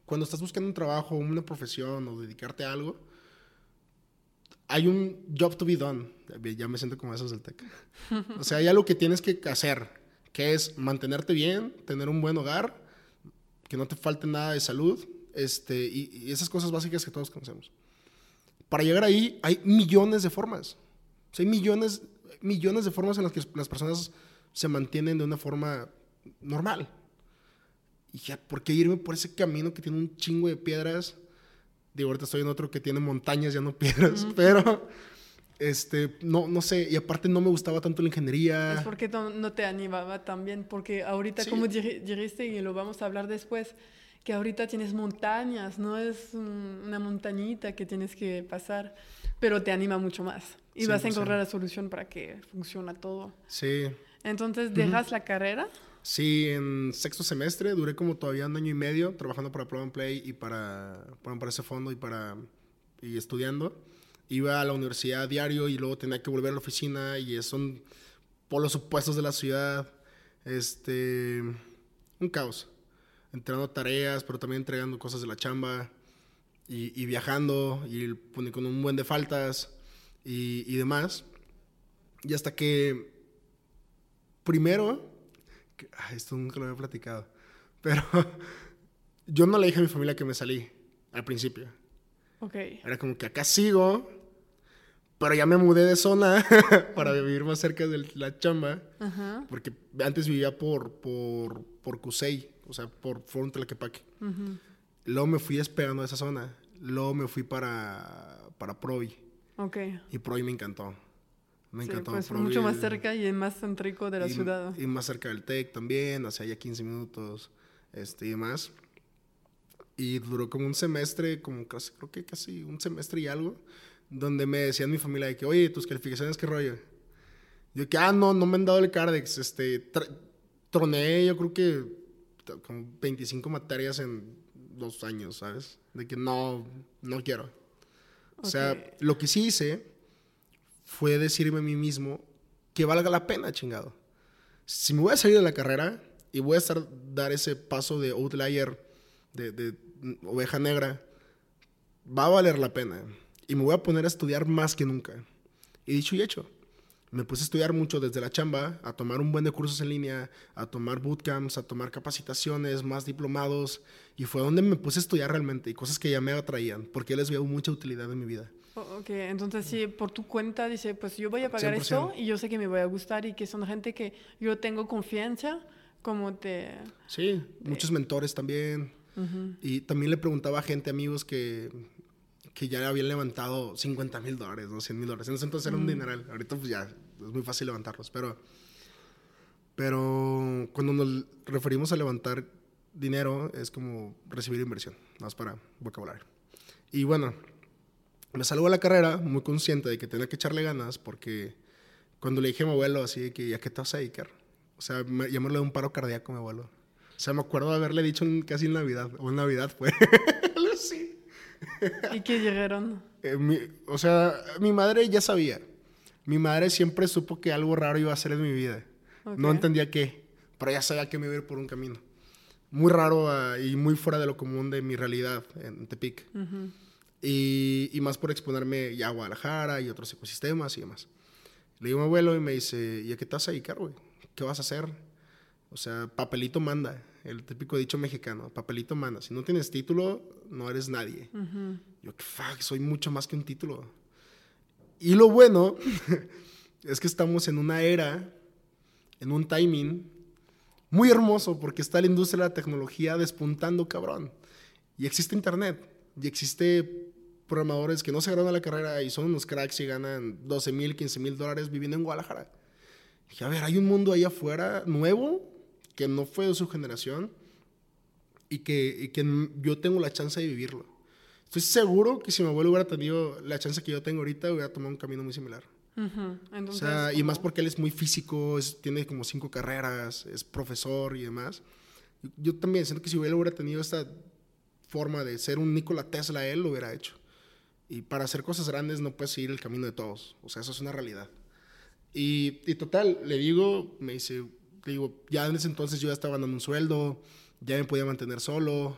cuando estás buscando un trabajo, una profesión o dedicarte a algo, hay un job to be done. Ya me siento como esos del TEC. O sea, hay algo que tienes que hacer, que es mantenerte bien, tener un buen hogar, que no te falte nada de salud, este, y, esas cosas básicas que todos conocemos. Para llegar ahí hay millones de formas. Hay millones, millones de formas en las que las personas se mantienen de una forma normal. Y ya, ¿por qué irme por ese camino que tiene un chingo de piedras? Digo, ahorita estoy en otro que tiene montañas, ya no piedras, pero este, no, no sé, y aparte no me gustaba tanto la ingeniería. Es porque no, te animaba también, porque ahorita, como dijiste, y lo vamos a hablar después, que ahorita tienes montañas, no es una montañita que tienes que pasar, pero te anima mucho más. Y vas a encontrar la solución para que funcione todo. Sí. Entonces, ¿dejas la carrera? Sí, en sexto semestre duré como todavía un año y medio trabajando para Plug and Play y para, para, ese fondo y, para, y estudiando. Iba a la universidad diario y luego tenía que volver a la oficina y son polos opuestos de la ciudad. Este, un caos. Entregando tareas, pero también entregando cosas de la chamba y, viajando y con un buen de faltas y, y demás. Y hasta que primero esto nunca lo había platicado. Pero yo no le dije a mi familia que me salí al principio. Ok. Era como que acá sigo, Pero ya me mudé de zona para vivir más cerca de la chamba. Ajá. Porque antes vivía por, por, por Cusey, o sea, por Forum Tlaquepaque. ujú. Luego me fui despegando de esa zona. Luego me fui para, para Provi. Ok. Y Provi me encantó. Me Sí, encantó. pues mucho más cerca y más céntrico de la y, ciudad. Y más cerca del TEC también, sea, ya 15 minutos este, y demás. Y duró como un semestre, como casi, creo que casi un semestre y algo, donde me decían mi familia de que, oye, tus calificaciones, ¿qué rollo? Yo que, ah, no, no me han dado el Cardex, este, troné, yo creo que como 25 materias en dos años, ¿sabes? De que no, no quiero. O sea, lo que sí hice fue decirme a mí mismo que valga la pena, chingado. Si me voy a salir de la carrera y voy a estar dar ese paso de outlier, de, oveja negra, va a valer la pena. Y me voy a poner a estudiar más que nunca. Y dicho y hecho, me puse a estudiar mucho desde la chamba, a tomar un buen de cursos en línea, a tomar bootcamps, a tomar capacitaciones, más diplomados. Y fue donde me puse a estudiar realmente y cosas que ya me atraían, porque les veo mucha utilidad en mi vida. Ok, entonces sí, por tu cuenta dice, pues yo voy a pagar esto 100%. y yo sé que me voy a gustar y que son gente que yo tengo confianza, como te... Sí, muchos mentores también. Ujú. Y también le preguntaba a gente, amigos, que, que ya habían levantado 50 mil dólares, ¿no? 100 mil dólares. En ese entonces era un dineral. Ahorita pues ya es muy fácil levantarlos. Pero, pero cuando nos referimos a levantar dinero es como recibir inversión, más para vocabulario. Y bueno, me salgo a la carrera muy consciente de que tenía que echarle ganas porque cuando le dije a mi abuelo así de que, ¿a qué te vas a dedicar? O sea, me, ya le dio un paro cardíaco a mi abuelo. O sea, me acuerdo de haberle dicho en- casi en Navidad, o en Navidad fue. Así. ¿Y qué llegaron? Eh, mi- o sea, mi madre ya sabía. Mi madre siempre supo que algo raro iba a hacer en mi vida. No Ok. entendía qué, pero ya sabía que me iba a ir por un camino. Muy raro ah, y muy fuera de lo común de mi realidad en Tepic. Ujú. Y, y más por exponerme ya a Guadalajara y otros ecosistemas y demás. Le digo a mi abuelo y me dice, ¿y a qué te vas a dedicar, güey? ¿Qué vas a hacer? O sea, papelito manda, el típico dicho mexicano, papelito manda. Si no tienes título, no eres nadie. Ujú. Yo, que fuck, soy mucho más que un título. Y lo bueno es que estamos en una era, en un timing muy hermoso, porque está la industria de la tecnología despuntando, cabrón. Y existe internet, y existe programadores que no se graduan a la carrera y son unos cracks y ganan 12 mil, 15 mil dólares viviendo en Guadalajara. Dije, a ver, hay un mundo ahí afuera nuevo que no fue de su generación y que, y que yo tengo la chance de vivirlo. Estoy seguro que si mi abuelo hubiera tenido la chance que yo tengo ahorita, hubiera tomado un camino muy similar. Ujú. O Entonces, sea, y más porque él es muy físico, es- tiene como cinco carreras, es profesor y demás. Yo, yo también siento que si él hubiera tenido esta forma de ser un Nikola Tesla, él lo hubiera hecho. Y para hacer cosas grandes no puedes seguir el camino de todos. O sea, eso es una realidad. Y, y total, le digo, me dice, le digo, ya en ese entonces yo ya estaba ganando un sueldo, ya me podía mantener solo,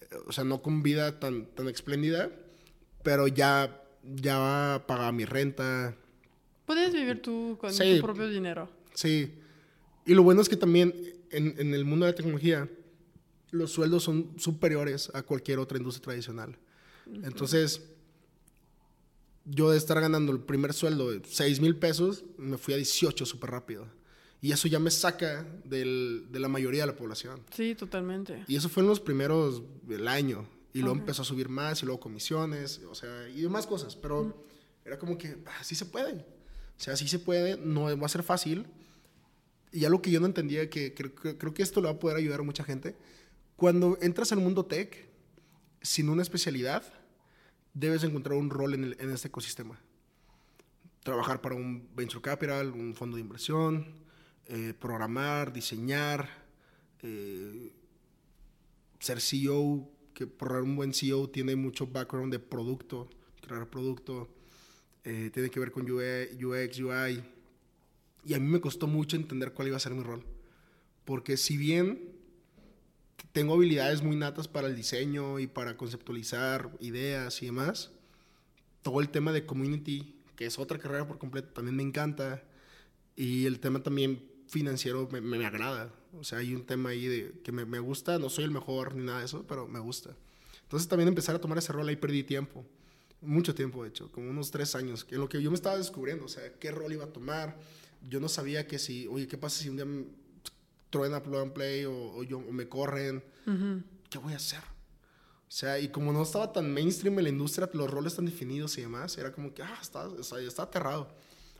eh, o sea, no con vida tan, tan espléndida, pero ya, ya pagaba mi renta, Puedes vivir tú con Sí. tu propio dinero. Sí. Y lo bueno es que también en, en el mundo de la tecnología los sueldos son superiores a cualquier otra industria tradicional. Entonces, yo de estar ganando el primer sueldo de 6 mil pesos, me fui a 18 súper rápido. Y eso ya me saca del- de la mayoría de la población. Sí, totalmente. Y eso fue en los primeros del año. Y luego Ok. empezó a subir más y luego comisiones, o sea, y demás cosas. Pero era como que, ah, sí se puede. O sea, sí se puede, no va a ser fácil. Y algo que yo no entendía, que creo, que creo que esto le va a poder ayudar a mucha gente. Cuando entras al mundo tech, sin una especialidad, debes encontrar un rol en, este ecosistema. Trabajar para un venture capital, un fondo de inversión, eh, programar, diseñar, eh, ser CEO, que por un buen CEO tiene mucho background de producto, crear producto, eh, tiene que ver con UX, UI. Y a mí me costó mucho entender cuál iba a ser mi rol. Porque si bien tengo habilidades muy natas para el diseño y para conceptualizar ideas y demás, todo el tema de community, que es otra carrera por completo, también me encanta. Y el tema también financiero me, me, me agrada. O sea, hay un tema ahí de, que me, me gusta, no soy el mejor ni nada de eso, pero me gusta. Entonces también empezar a tomar ese rol ahí perdí tiempo. mucho tiempo, de hecho, como unos tres años, en lo que yo me estaba descubriendo, o sea, qué rol iba a tomar. Yo no sabía que si, oye, ¿qué pasa si un día truena plug and play o, yo, me corren? ¿Qué voy a hacer? O sea, y como no estaba tan mainstream en la industria, los roles tan definidos y demás, era como que, ah, estaba, estaba aterrado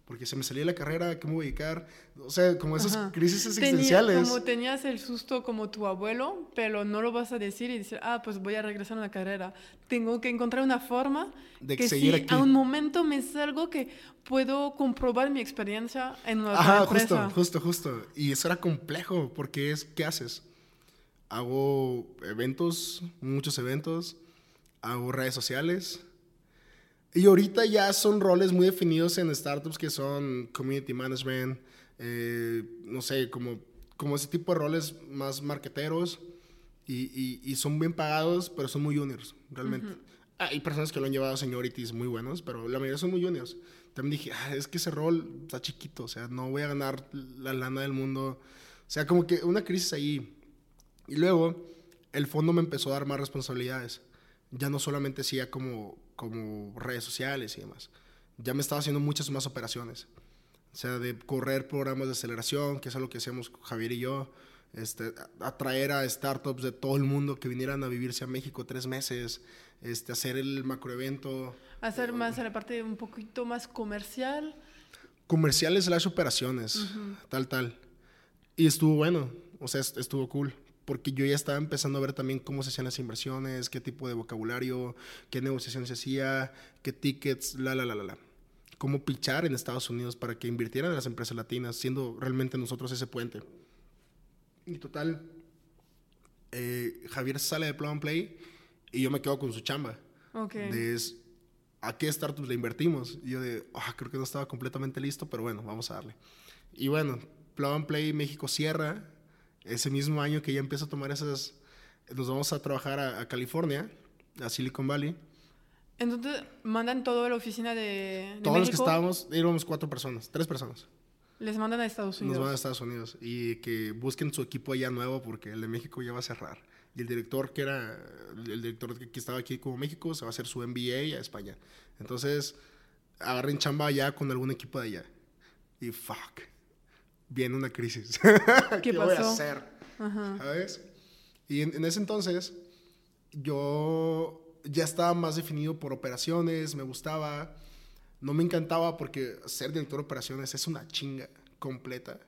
porque se me salía la carrera, ¿qué me voy a dedicar? O sea, como esas crisis existenciales. como tenías el susto como tu abuelo, pero no lo vas a decir y decir, ah, pues voy a regresar a la carrera. Tengo que encontrar una forma de que seguir si a un momento me salgo que puedo comprobar mi experiencia en una Ajá, justo, justo, justo. Y eso era complejo, porque es, ¿qué haces? Hago eventos, muchos eventos, hago redes sociales, y ahorita ya son roles muy definidos en startups que son community management, eh, no sé, como, como ese tipo de roles más marqueteros y, y, son bien pagados, pero son muy juniors, realmente. Hay personas que lo han llevado a seniorities muy buenos, pero la mayoría son muy juniors. También dije, ah, es que ese rol está chiquito, o sea, no voy a ganar la lana del mundo. O sea, como que una crisis ahí. Y luego el fondo me empezó a dar más responsabilidades. Ya no solamente hacía como como redes sociales y demás. Ya me estaba haciendo muchas más operaciones. O sea, de correr programas de aceleración, que es algo que hacemos Javier y yo, este, atraer a startups de todo el mundo que vinieran a vivirse a México tres meses, este, hacer el macroevento. Hacer más a la parte un poquito más comercial. Comerciales las operaciones, tal, tal. Y estuvo bueno, o sea, estuvo cool porque yo ya estaba empezando a ver también cómo se hacían las inversiones, qué tipo de vocabulario, qué negociación se hacía, qué tickets, la, la, la, la, la. Cómo pichar en Estados Unidos para que invirtieran en las empresas latinas, siendo realmente nosotros ese puente. Y total, eh, Javier sale de Plug and Play y yo me quedo con su chamba. Ok. De ¿a qué startups le invertimos? Y yo de, ah, creo que no estaba completamente listo, pero bueno, vamos a darle. Y bueno, Plug and Play México cierra ese mismo año que ya empiezo a tomar esas, nos vamos a trabajar a, California, a Silicon Valley. Entonces, ¿mandan todo a la oficina de, Todos los que estábamos, íbamos cuatro personas, tres personas. Les mandan a Estados Unidos. Nos mandan a Estados Unidos y que busquen su equipo allá nuevo porque el de México ya va a cerrar. Y el director que era, el director que estaba aquí como México, se va a hacer su MBA a España. Entonces, agarren chamba allá con algún equipo de allá. Y fuck viene una crisis. ¿Qué, voy a hacer? ¿Sabes? Y en, ese entonces yo ya estaba más definido por operaciones, me gustaba, no me encantaba porque ser director de operaciones es una chinga completa,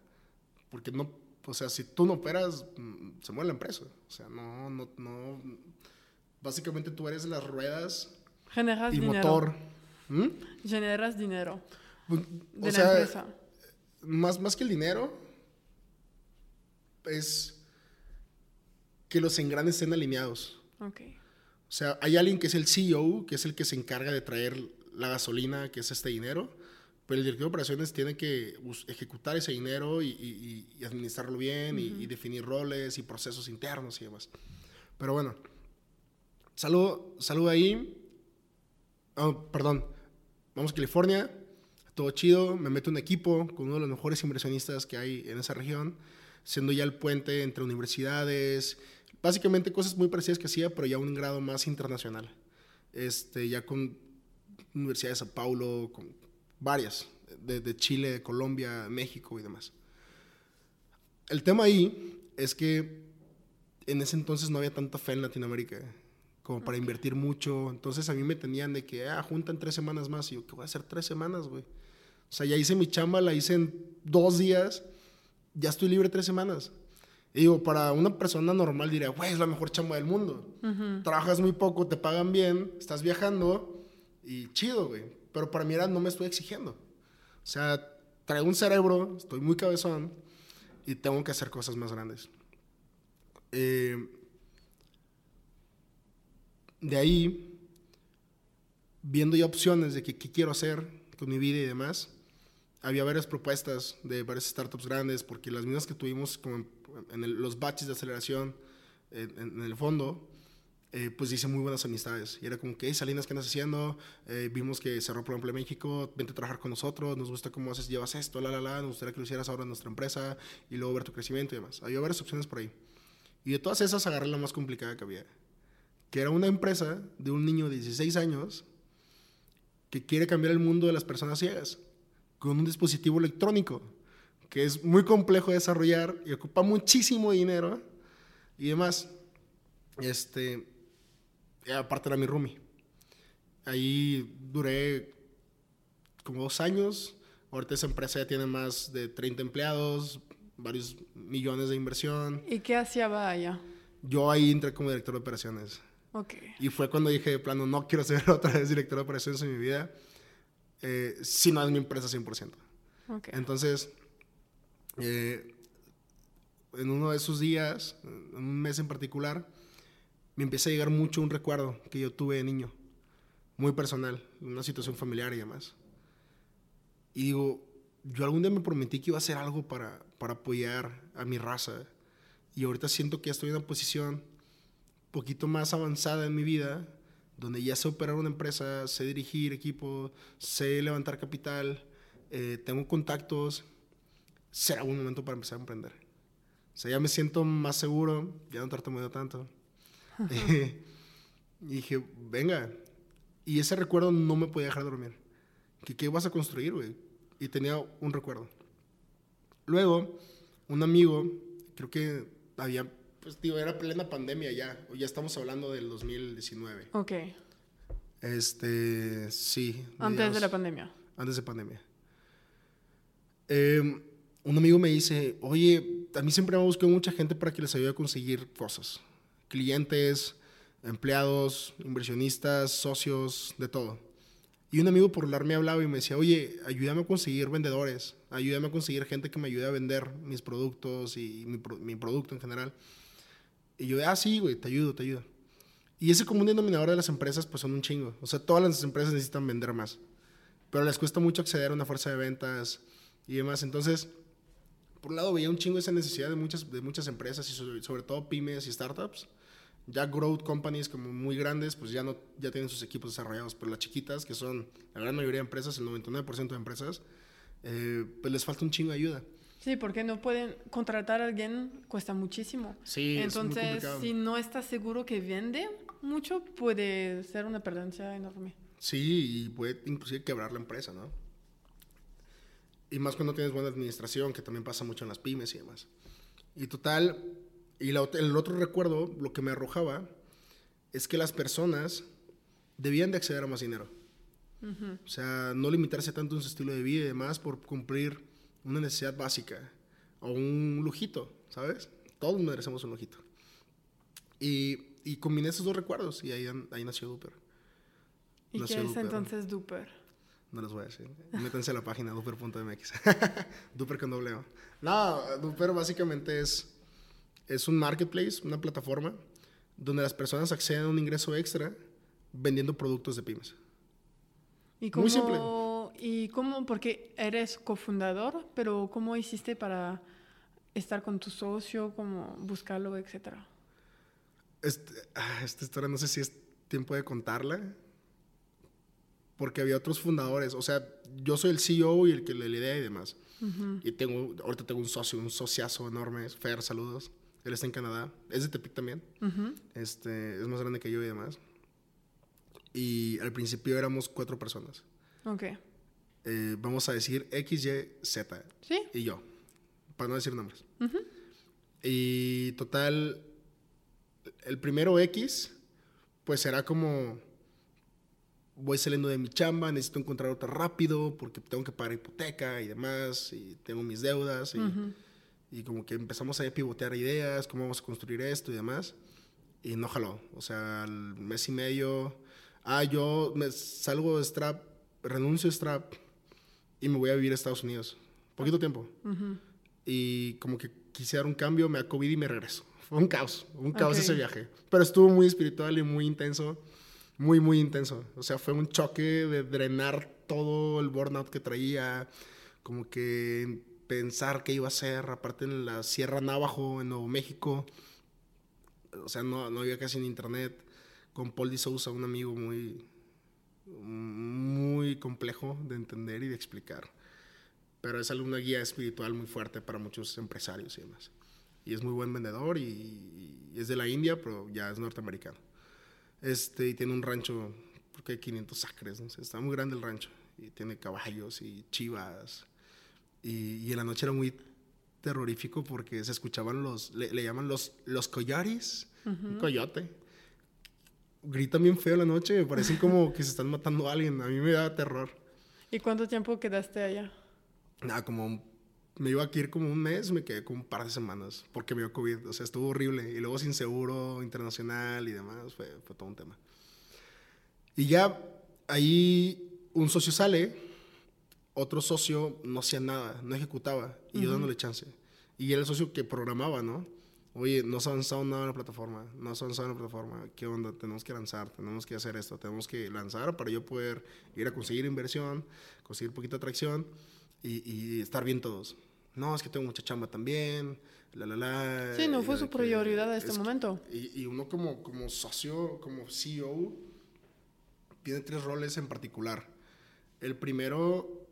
porque no, o sea, si tú no operas, mm, se muere la empresa, o sea, no, no, no, básicamente tú eres las ruedas Generas y dinero. motor. ¿Mm? Generas dinero pues, de la empresa más, más que el dinero, es que los engranes estén alineados. Okay. O sea, hay alguien que es el CEO, que es el que se encarga de traer la gasolina, que es este dinero, pero el director de operaciones tiene que ejecutar ese dinero y, administrarlo bien y, definir roles y procesos internos y demás. Pero bueno, saludo, saludo ahí. Oh, perdón, vamos a California todo chido, me meto un equipo con uno de los mejores inversionistas que hay en esa región, siendo ya el puente entre universidades, básicamente cosas muy parecidas que hacía, pero ya a un grado más internacional. Este, ya con Universidad de Sao Paulo, con varias, de, de Chile, de Colombia, México y demás. El tema ahí es que en ese entonces no había tanta fe en Latinoamérica como para invertir mucho. Entonces a mí me tenían de que, ah, juntan tres semanas más. Y yo, ¿qué voy a hacer tres semanas, güey? O sea, ya hice mi chamba, la hice en dos días, ya estoy libre tres semanas. Y digo, para una persona normal diría, güey, es la mejor chamba del mundo. Trabajas muy poco, te pagan bien, estás viajando y chido, güey. Pero para mí era, no me estoy exigiendo. O sea, traigo un cerebro, estoy muy cabezón y tengo que hacer cosas más grandes. Eh, de ahí, viendo ya opciones de qué quiero hacer con mi vida y demás, había varias propuestas de varias startups grandes, porque las mismas que tuvimos como en, los batches de aceleración en, el fondo, eh, pues hice muy buenas amistades. Y era como que, hey, Salinas, ¿qué andas haciendo? Eh, vimos que cerró, por ejemplo, México, vente a trabajar con nosotros, nos gusta cómo haces, llevas esto, la, la, la, nos gustaría que lo hicieras ahora en nuestra empresa y luego ver tu crecimiento y demás. Había varias opciones por ahí. Y de todas esas agarré la más complicada que había, que era una empresa de un niño de 16 años que quiere cambiar el mundo de las personas ciegas con un dispositivo electrónico que es muy complejo de desarrollar y ocupa muchísimo dinero y demás. Este, aparte era mi roomie. Ahí duré como dos años. Ahorita esa empresa ya tiene más de 30 empleados, varios millones de inversión. ¿Y qué hacía allá? Yo ahí entré como director de operaciones. Ok. Y fue cuando dije, de plano, no quiero ser otra vez director de operaciones en mi vida, eh, si no es mi empresa 100%. Okay. Entonces, eh, en uno de esos días, en un mes en particular, me empieza a llegar mucho un recuerdo que yo tuve de niño, muy personal, una situación familiar y demás. Y digo, yo algún día me prometí que iba a hacer algo para, para apoyar a mi raza. Y ahorita siento que ya estoy en una posición un poquito más avanzada en mi vida, donde ya sé operar una empresa, sé dirigir equipo, sé levantar capital, eh, tengo contactos. Será un momento para empezar a emprender. O sea, ya me siento más seguro, ya no tartamudeo tanto. y dije, venga. Y ese recuerdo no me podía dejar dormir. ¿Qué, qué vas a construir, güey? Y tenía un recuerdo. Luego, un amigo, creo que había, pues digo, era plena pandemia ya. Ya estamos hablando del 2019. Ok. Este, sí. Antes de la pandemia. Antes de pandemia. Eh, un amigo me dice, oye, a mí siempre me buscado mucha gente para que les ayude a conseguir cosas. Clientes, empleados, inversionistas, socios, de todo. Y un amigo por hablar me hablaba y me decía, oye, ayúdame a conseguir vendedores, ayúdame a conseguir gente que me ayude a vender mis productos y mi, mi producto en general. Y yo, ah, sí, güey, te ayudo, te ayudo. Y ese común denominador de las empresas, pues son un chingo. O sea, todas las empresas necesitan vender más. Pero les cuesta mucho acceder a una fuerza de ventas y demás. Entonces, por un lado veía un chingo esa necesidad de muchas, de muchas empresas y sobre, sobre todo pymes y startups. Ya growth companies como muy grandes, pues ya, no, ya tienen sus equipos desarrollados, pero las chiquitas, que son la gran mayoría de empresas, el 99% de empresas, eh, pues les falta un chingo de ayuda. Sí, porque no pueden contratar a alguien, cuesta muchísimo. Sí, Entonces, es muy si no estás seguro que vende mucho, puede ser una perdencia enorme. Sí, y puede inclusive quebrar la empresa, ¿no? Y más cuando tienes buena administración, que también pasa mucho en las pymes y demás. Y total, y el otro recuerdo, lo que me arrojaba, es que las personas debían de acceder a más dinero. O sea, no limitarse tanto en su estilo de vida y demás por cumplir una necesidad básica o un lujito, ¿sabes? Todos merecemos un lujito. Y, y combiné esos dos recuerdos y ahí, ahí nació Duper. ¿Y nació qué es Duper. entonces Duper? No les voy a decir. Métanse a la página duper.mx. duper con doble O. No, Duper básicamente es es un marketplace, una plataforma donde las personas acceden a un ingreso extra vendiendo productos de pymes. ¿Y cómo, Muy simple. ¿Y cómo? Porque eres cofundador, pero ¿cómo hiciste para estar con tu socio, cómo buscarlo, etcétera? Este, ah, esta historia no sé si es tiempo de contarla, porque había otros fundadores. O sea, yo soy el CEO y el que le idea y demás. Y tengo, ahorita tengo un socio, un sociazo enorme, Fer, saludos. Él está en Canadá. Es de Tepic también. este, es más grande que yo y demás. Y al principio éramos cuatro personas. Ok. Eh, vamos a decir X, Y, Z. Sí. Y yo. Para no decir nombres. Y total, el primero X, pues era como voy saliendo de mi chamba, necesito encontrar otra rápido porque tengo que pagar hipoteca y demás, y tengo mis deudas. Y, y como que empezamos a pivotear ideas, cómo vamos a construir esto y demás. Y no jaló. O sea, al mes y medio, ah, yo me salgo de Strap, renuncio a Strap y me voy a vivir a Estados Unidos. Poquito tiempo. Y como que quise dar un cambio, me da COVID y me regreso. Fue un caos, un caos ese viaje. Pero estuvo muy espiritual y muy intenso. Muy, muy intenso. O sea, fue un choque de drenar todo el burnout que traía. Como que pensar qué iba a hacer, aparte en la Sierra Navajo, en Nuevo México. O sea, no, no había casi en internet. Con Paul Di Sousa, un amigo muy, muy complejo de entender y de explicar. Pero es una guía espiritual muy fuerte para muchos empresarios y demás. Y es muy buen vendedor y, es de la India, pero ya es norteamericano. Este, y tiene un rancho porque hay 500 acres, no está muy grande el rancho y tiene caballos y chivas. Y, y en la noche era muy terrorífico porque se escuchaban los, le, le llaman los, los coyotes, un coyote. Gritan bien feo la noche, me parecen como que se están matando a alguien, a mí me da terror. ¿Y cuánto tiempo quedaste allá? Nada, como me iba a ir como un mes, me quedé como un par de semanas porque me dio COVID, o sea, estuvo horrible. Y luego sin seguro internacional y demás, fue, fue todo un tema. Y ya ahí un socio sale, otro socio no hacía nada, no ejecutaba, y yo dándole chance. Y era el socio que programaba, ¿no? Oye, no has avanzado nada en la plataforma, no has avanzado en la plataforma, ¿qué onda? Tenemos que lanzar, tenemos que hacer esto, tenemos que lanzar para yo poder ir a conseguir inversión, conseguir poquita atracción y, y estar bien todos. No, es que tengo mucha chamba también, la, la, la. Sí, no fue y su que- prioridad a este es que- momento. y, y uno como, como socio, como CEO, tiene tres roles en particular. El primero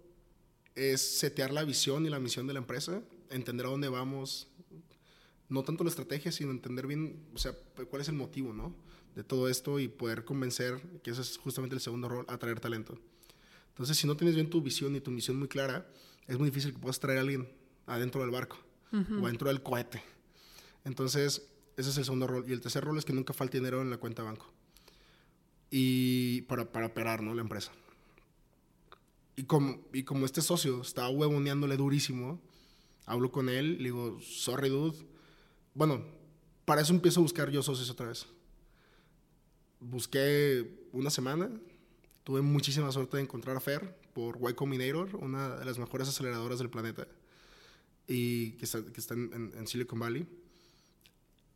es setear la visión y la misión de la empresa, entender a dónde vamos, no tanto la estrategia, sino entender bien, o sea, cuál es el motivo, ¿no? De todo esto y poder convencer, que ese es justamente el segundo rol, atraer talento. Entonces, si no tienes bien tu visión y tu misión muy clara, es muy difícil que puedas traer a alguien adentro del barco o adentro del cohete. Entonces, ese es el segundo rol. Y el tercer rol es que nunca falte dinero en la cuenta de banco. Y para, para operar, ¿no? La empresa. Y como, y como este socio estaba huevoneándole durísimo, hablo con él, le digo, sorry, dude. Bueno, para eso empiezo a buscar yo socios otra vez. Busqué una semana, tuve muchísima suerte de encontrar a Fer por Y Combinator, una de las mejores aceleradoras del planeta, y que está, en, Silicon Valley.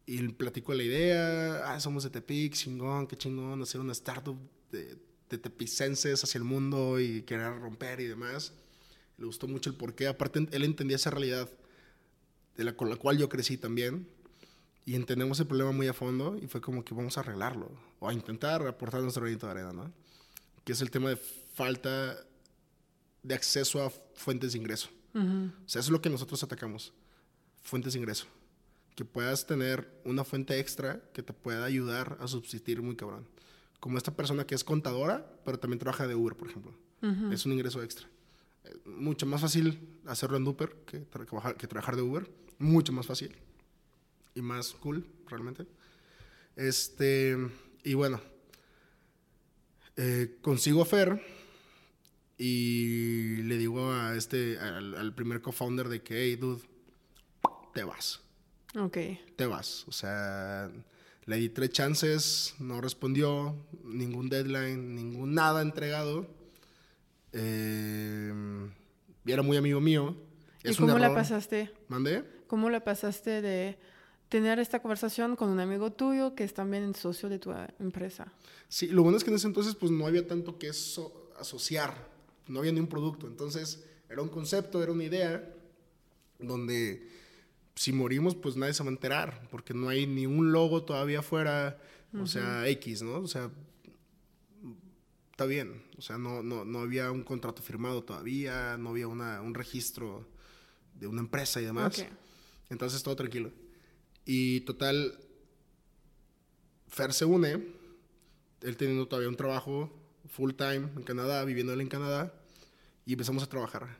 Y platico la idea, ah, somos de Tepic, chingón, qué chingón, hacer una startup de, de tepicenses hacia el mundo y querer romper y demás. Le gustó mucho el porqué, aparte él entendía esa realidad de la, con la cual yo crecí también. Y entendemos el problema muy a fondo y fue como que vamos a arreglarlo o a intentar aportar nuestro granito de arena, ¿no? Que es el tema de falta de acceso a fuentes de ingreso. Ujú. O sea, eso es lo que nosotros atacamos, fuentes de ingreso. Que puedas tener una fuente extra que te pueda ayudar a subsistir muy cabrón. Como esta persona que es contadora, pero también trabaja de Uber, por ejemplo. Es un ingreso extra. Eh, Mucho más fácil hacerlo en Uber que, tra- trabajar- que trabajar de Uber. Mucho más fácil. Y más cool, realmente. Este, y bueno, eh, consigo a Fer y le digo a este, al, al primer co-founder de que, hey, dude, te vas, Ok. te vas. O sea, le di tres chances, no respondió, ningún deadline, ningún nada entregado. Eh, era muy amigo mío. ¿Y Es cómo la pasaste? ¿Mandé? ¿Cómo la pasaste de tener esta conversación con un amigo tuyo que es también socio de tu eh, empresa? Sí, lo bueno es que en ese entonces pues no había tanto que eso asociar, no había ni un producto, entonces era un concepto, era una idea donde si morimos pues nadie se va a enterar, porque no hay ni un logo todavía afuera, o sea, X, ¿no? O sea, está bien, o sea, no, no, no había un contrato firmado todavía, no había una, un registro de una empresa y demás. Ok. Entonces todo tranquilo. Y total, Fer se une, él teniendo todavía un trabajo full time en Canadá, viviendo él en Canadá, y empezamos a trabajar.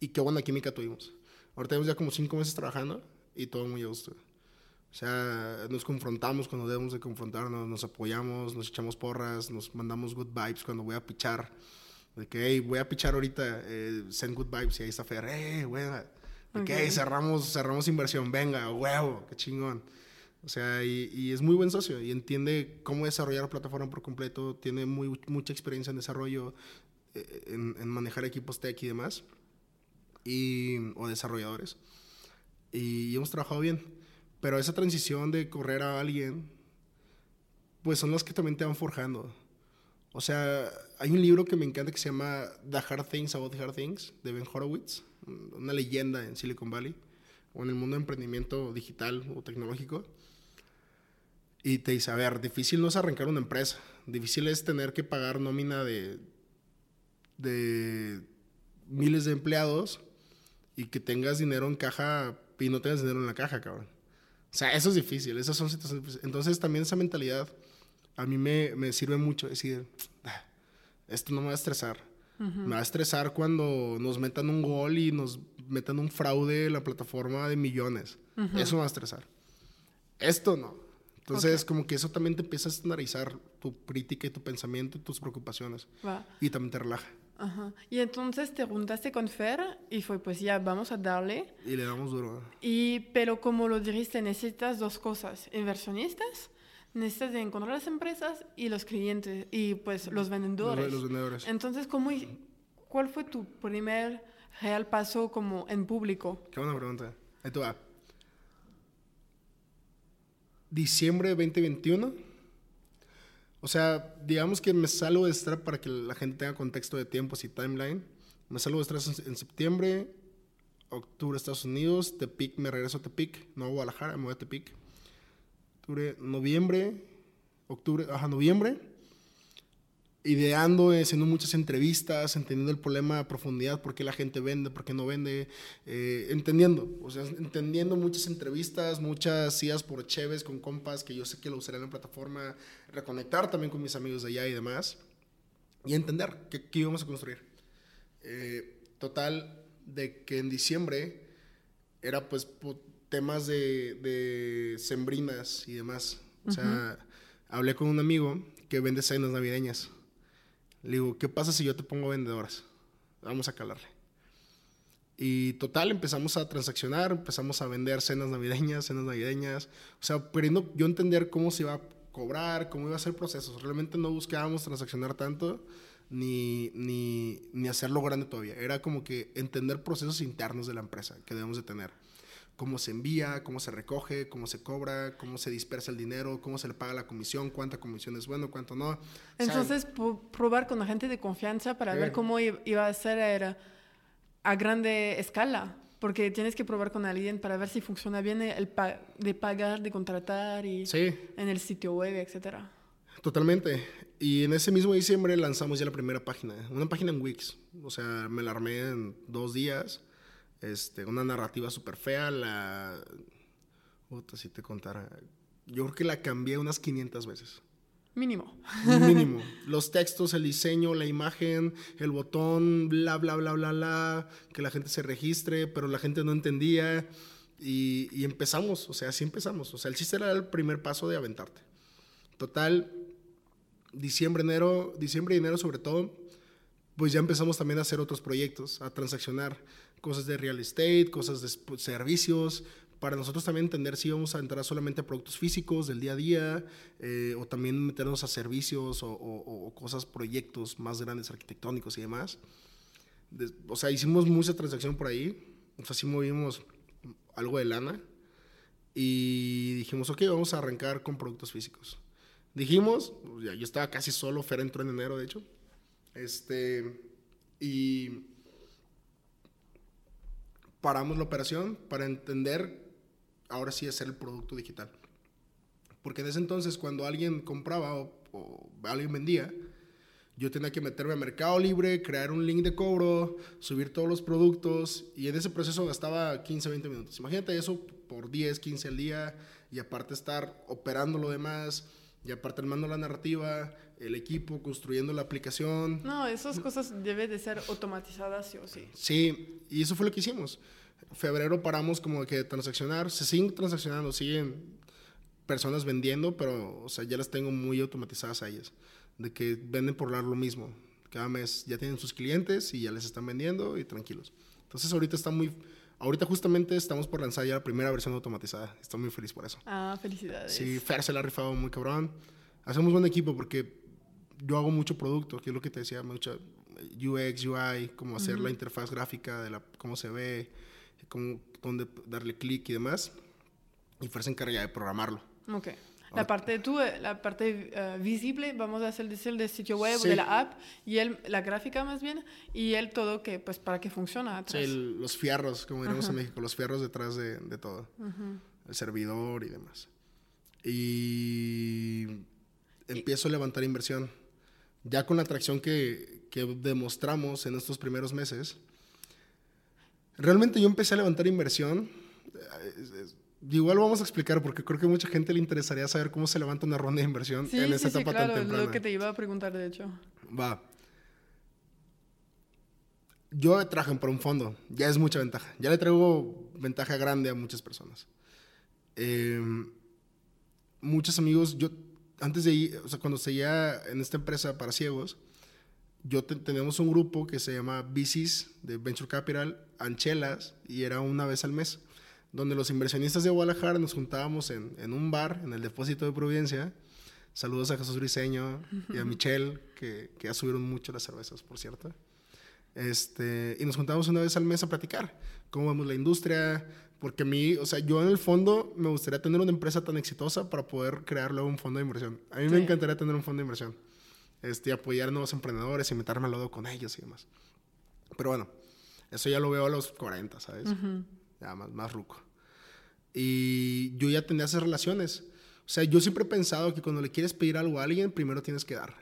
Y qué buena química tuvimos. Ahorita tenemos ya como cinco meses trabajando y todo muy a gusto. O sea, nos confrontamos cuando debemos de confrontarnos, nos apoyamos, nos echamos porras, nos mandamos good vibes cuando voy a pichar. De que, hey, voy a pichar ahorita, eh, send good vibes y ahí está Fer, hey, buena. De que, Ok. "Hey, cerramos, cerramos inversión, venga, huevo, qué chingón. O sea, y, y es muy buen socio y entiende cómo desarrollar la plataforma por completo, tiene muy, mucha experiencia en desarrollo, eh, en, en manejar equipos tech y demás, y, o desarrolladores. Y, hemos trabajado bien. Pero esa transición de correr a alguien, pues son las que también te van forjando. O sea, hay un libro que me encanta que se llama The Hard Things About Hard Things, de Ben Horowitz, una leyenda en Silicon Valley, o en el mundo de emprendimiento digital o tecnológico. Y te dice, a ver, difícil no es arrancar una empresa, difícil es tener que pagar nómina de, de miles de empleados y que tengas dinero en caja y no tengas dinero en la caja, cabrón. O sea, eso es difícil, esas son situaciones. Entonces también esa mentalidad a mí me, me sirve mucho decir, "Ah, esto no me va a estresar. Me va a estresar cuando nos metan un gol y nos metan un fraude en la plataforma de millones. Eso me va a estresar. Esto no. Entonces, como que eso también te empieza a estandarizar tu crítica y tu pensamiento y tus preocupaciones. Y también te relaja. Ajá. Y entonces te juntaste con Fer y fue pues ya vamos a darle. Y le damos duro. Y, pero como lo dijiste, necesitas dos cosas, inversionistas, necesitas de encontrar las empresas y los clientes y pues los vendedores. Los, los vendedores. Entonces, ¿cómo, ¿cuál fue tu primer real paso como en público? Qué buena pregunta. Ahí te va. Diciembre de 2021. O sea, digamos que me salgo de Stripe para que la gente tenga contexto de tiempos y timeline. Me salgo de en, en septiembre, octubre Estados Unidos, Tepic, me regreso a Tepic, no a Guadalajara, me voy a Tepic. Octubre, noviembre, octubre, ajá, noviembre. Ideando, eh, haciendo muchas entrevistas, entendiendo el problema a profundidad, por qué la gente vende, por qué no vende, eh, entendiendo, o sea, entendiendo muchas entrevistas, muchas idas por cheves con compas que yo sé que lo usaré en la plataforma, reconectar también con mis amigos de allá y demás, y entender qué, qué íbamos a construir. Eh, total, de que en diciembre era pues temas de, de sembrinas y demás. O sea, hablé con un amigo que vende cenas navideñas. Le digo, ¿qué pasa si yo te pongo vendedoras? Vamos a calarle. Y total, empezamos a transaccionar, empezamos a vender cenas navideñas, cenas navideñas. O sea, queriendo yo entender cómo se iba a cobrar, cómo iba a ser el proceso. Realmente no buscábamos transaccionar tanto ni, ni, ni hacerlo grande todavía. Era como que entender procesos internos de la empresa que debemos de tener. Cómo se envía, cómo se recoge, cómo se cobra, cómo se dispersa el dinero, cómo se le paga la comisión, cuánta comisión es bueno, cuánto no. Entonces, probar con la gente de confianza para ver cómo iba a ser a grande escala. Porque tienes que probar con alguien para ver si funciona bien el pa- de pagar, de contratar y sí, en el sitio web, etcétera. Totalmente. Y en ese mismo diciembre lanzamos ya la primera página, una página en Wix. O sea, me la armé en dos días. Este, una narrativa súper fea. La. Puta, si te contara. Yo creo que la cambié unas 500 veces. Mínimo. Mínimo. Los textos, el diseño, la imagen, el botón, bla, bla, bla, bla, bla. Que la gente se registre, pero la gente no entendía. Y, y empezamos, o sea, así empezamos. O sea, el chiste era el primer paso de aventarte. Total, diciembre, enero, diciembre y enero sobre todo, pues ya empezamos también a hacer otros proyectos, a transaccionar cosas de real estate, cosas de servicios, para nosotros también entender si íbamos a entrar solamente a productos físicos del día a día, eh, o también meternos a servicios o, o- o cosas, proyectos más grandes, arquitectónicos y demás. De- o sea, hicimos mucha transacción por ahí, o sea, sí movimos algo de lana, y dijimos, ok, vamos a arrancar con productos físicos. Dijimos, ya, yo estaba casi solo, Fer entró en enero, de hecho. Este, y paramos la operación para entender, ahora sí, hacer el producto digital. Porque en ese entonces, cuando alguien compraba o, o alguien vendía, yo tenía que meterme a Mercado Libre, crear un link de cobro, subir todos los productos y en ese proceso gastaba 15, 20 minutos. Imagínate eso por 10, 15 al día y aparte estar operando lo demás y aparte armando la narrativa, el equipo, construyendo la aplicación. No, esas cosas deben de ser automatizadas sí o sí. Sí, y eso fue lo que hicimos. Febrero paramos como que de transaccionar, se siguen transaccionando, siguen personas vendiendo, pero o sea, ya las tengo muy automatizadas a ellas, de que venden por lo mismo. Cada mes ya tienen sus clientes y ya les están vendiendo y tranquilos. Entonces ahorita está muy, ahorita justamente estamos por lanzar ya la primera versión automatizada. Estoy muy feliz por eso. Ah, felicidades. Sí, Fer se la ha rifado muy cabrón. Hacemos buen equipo porque yo hago mucho producto, que es lo que te decía, mucho UX, UI, cómo hacer la interfaz gráfica, de la, cómo se ve, cómo, dónde darle clic y demás. Y Fer se encarga ya de programarlo. Ok. La parte tú, eh, la parte eh, visible, vamos a hacer decir del sitio web o Sí. de la app y él, la gráfica más bien, y él todo que, pues, para que funcione Sí, atrás. el- los fierros, como diríamos en México, los fierros detrás de, de todo. El servidor y demás. Y empiezo a levantar inversión. Ya con la atracción que, que demostramos en estos primeros meses, realmente yo empecé a levantar inversión. Igual vamos a explicar porque creo que a mucha gente le interesaría saber cómo se levanta una ronda de inversión sí, en esta sí, etapa sí, claro, tan temprana. lo que te iba a preguntar, de hecho. Va. Yo trabajo por un fondo, ya es mucha ventaja. Ya le traigo ventaja grande a muchas personas. Eh, muchos amigos, yo antes de ir, o sea, cuando seguía en esta empresa para ciegos, yo te, teníamos un grupo que se llama VCs de Venture Capital, Anchelas, y era una vez al mes, donde los inversionistas de Guadalajara nos juntábamos en, en un bar, en el depósito de Providencia. Saludos a Jesús Briseño y a Michelle, que, que ya subieron mucho las cervezas, por cierto. Este, y nos juntábamos una vez al mes a platicar cómo vemos la industria, porque a mí, o sea, yo en el fondo me gustaría tener una empresa tan exitosa para poder crear luego un fondo de inversión. A mí me encantaría tener un fondo de inversión, este, apoyar a nuevos emprendedores y meterme al lodo con ellos y demás. Pero bueno, eso ya lo veo a los 40, ¿sabes? Ya más, más ruco. Y yo ya tenía esas relaciones. O sea, yo siempre he pensado que cuando le quieres pedir algo a alguien, primero tienes que dar.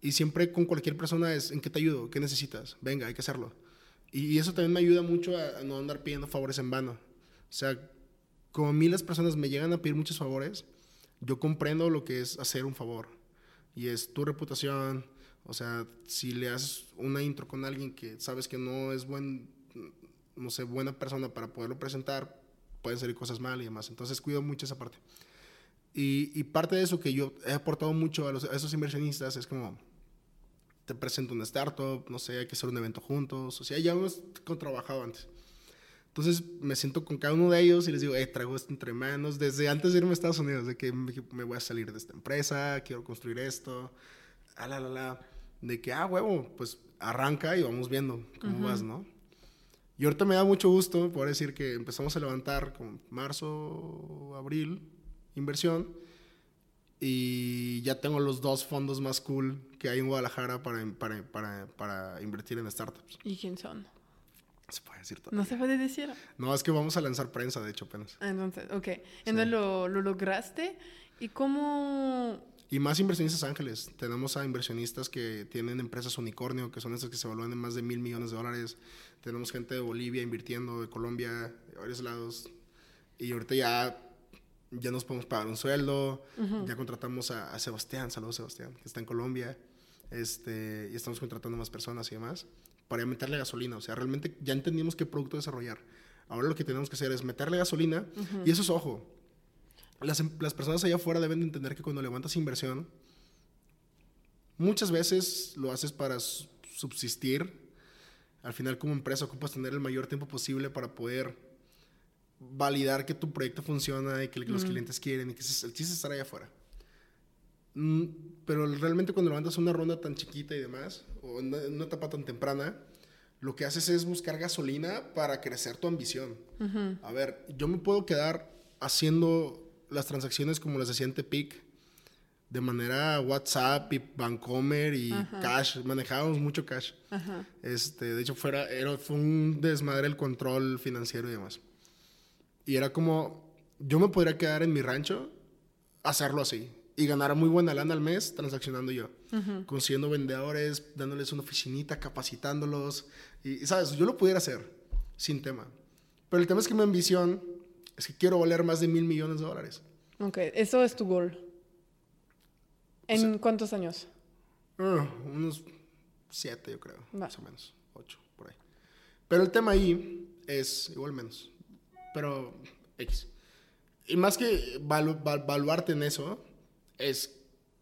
Y siempre con cualquier persona es, ¿en qué te ayudo? ¿Qué necesitas? Venga, hay que hacerlo. Y, eso también me ayuda mucho a, a no andar pidiendo favores en vano. O sea, como miles de personas me llegan a pedir muchos favores, yo comprendo lo que es hacer un favor. Y es tu reputación. O sea, si le haces una intro con alguien que sabes que no es buen, no sé, buena persona para poderlo presentar, pueden salir cosas mal y demás. Entonces cuido mucho esa parte. Y, y parte de eso que yo he aportado mucho a, los- a esos inversionistas es como, te presento una startup, no sé, hay que hacer un evento juntos, o sea, ya hemos trabajado antes. Entonces me siento con cada uno de ellos y les digo, eh, traigo esto entre manos desde antes de irme a Estados Unidos, de que me, voy a salir de esta empresa, quiero construir esto, ah, la, la, la, de que, ah, huevo, pues arranca y vamos viendo cómo vas, ¿no? Y ahorita me da mucho gusto poder decir que empezamos a levantar como marzo, abril, inversión. Y ya tengo los dos fondos más cool que hay en Guadalajara para, para, para, para invertir en startups. ¿Y quién son? Se puede decir todo. No se puede decir. No, es que vamos a lanzar prensa, de hecho, apenas. Ah, Entonces, ok. Entonces lo, lo lograste. ¿Y cómo...? Y más inversionistas ángeles. Tenemos a inversionistas que tienen empresas unicornio, que son esas que se evalúan en más de mil millones de dólares. Tenemos gente de Bolivia invirtiendo, de Colombia, de varios lados. Y ahorita ya, ya nos podemos pagar un sueldo. Ya contratamos a, a Sebastián, saludos Sebastián, que está en Colombia. Este, y estamos contratando más personas y demás para meterle gasolina. O sea, realmente ya entendimos qué producto desarrollar. Ahora lo que tenemos que hacer es meterle gasolina. Y eso es ojo. Las, em- las personas allá afuera deben de entender que cuando levantas inversión, muchas veces lo haces para su- subsistir. Al final, como empresa, ocupas tener el mayor tiempo posible para poder validar que tu proyecto funciona y que los clientes quieren y que es- el chiste es estar allá afuera. Mm, Pero realmente cuando levantas una ronda tan chiquita y demás, o en una, en una etapa tan temprana, lo que haces es buscar gasolina para crecer tu ambición. A ver, yo me puedo quedar haciendo las transacciones como las hacía en Tepic, de manera WhatsApp y Bancomer y cash. Manejábamos mucho cash. Ajá. Este, de hecho, fuera, era, fue un desmadre el control financiero y demás. Y era como, yo me podría quedar en mi rancho, hacerlo así. Y ganar muy buena lana al mes transaccionando yo. Consiguiendo vendedores, dándoles una oficinita, capacitándolos. Y, y, ¿sabes? Yo lo pudiera hacer sin tema. Pero el tema es que mi ambición es que quiero valer más de mil millones de dólares. Ok, eso es tu gol. ¿En cuántos años? Ah, unos siete, yo creo. Va. Más o menos. Ocho, por ahí. Pero el tema ahí es igual menos. Pero X. Y más que valu- val- valuarte en eso, es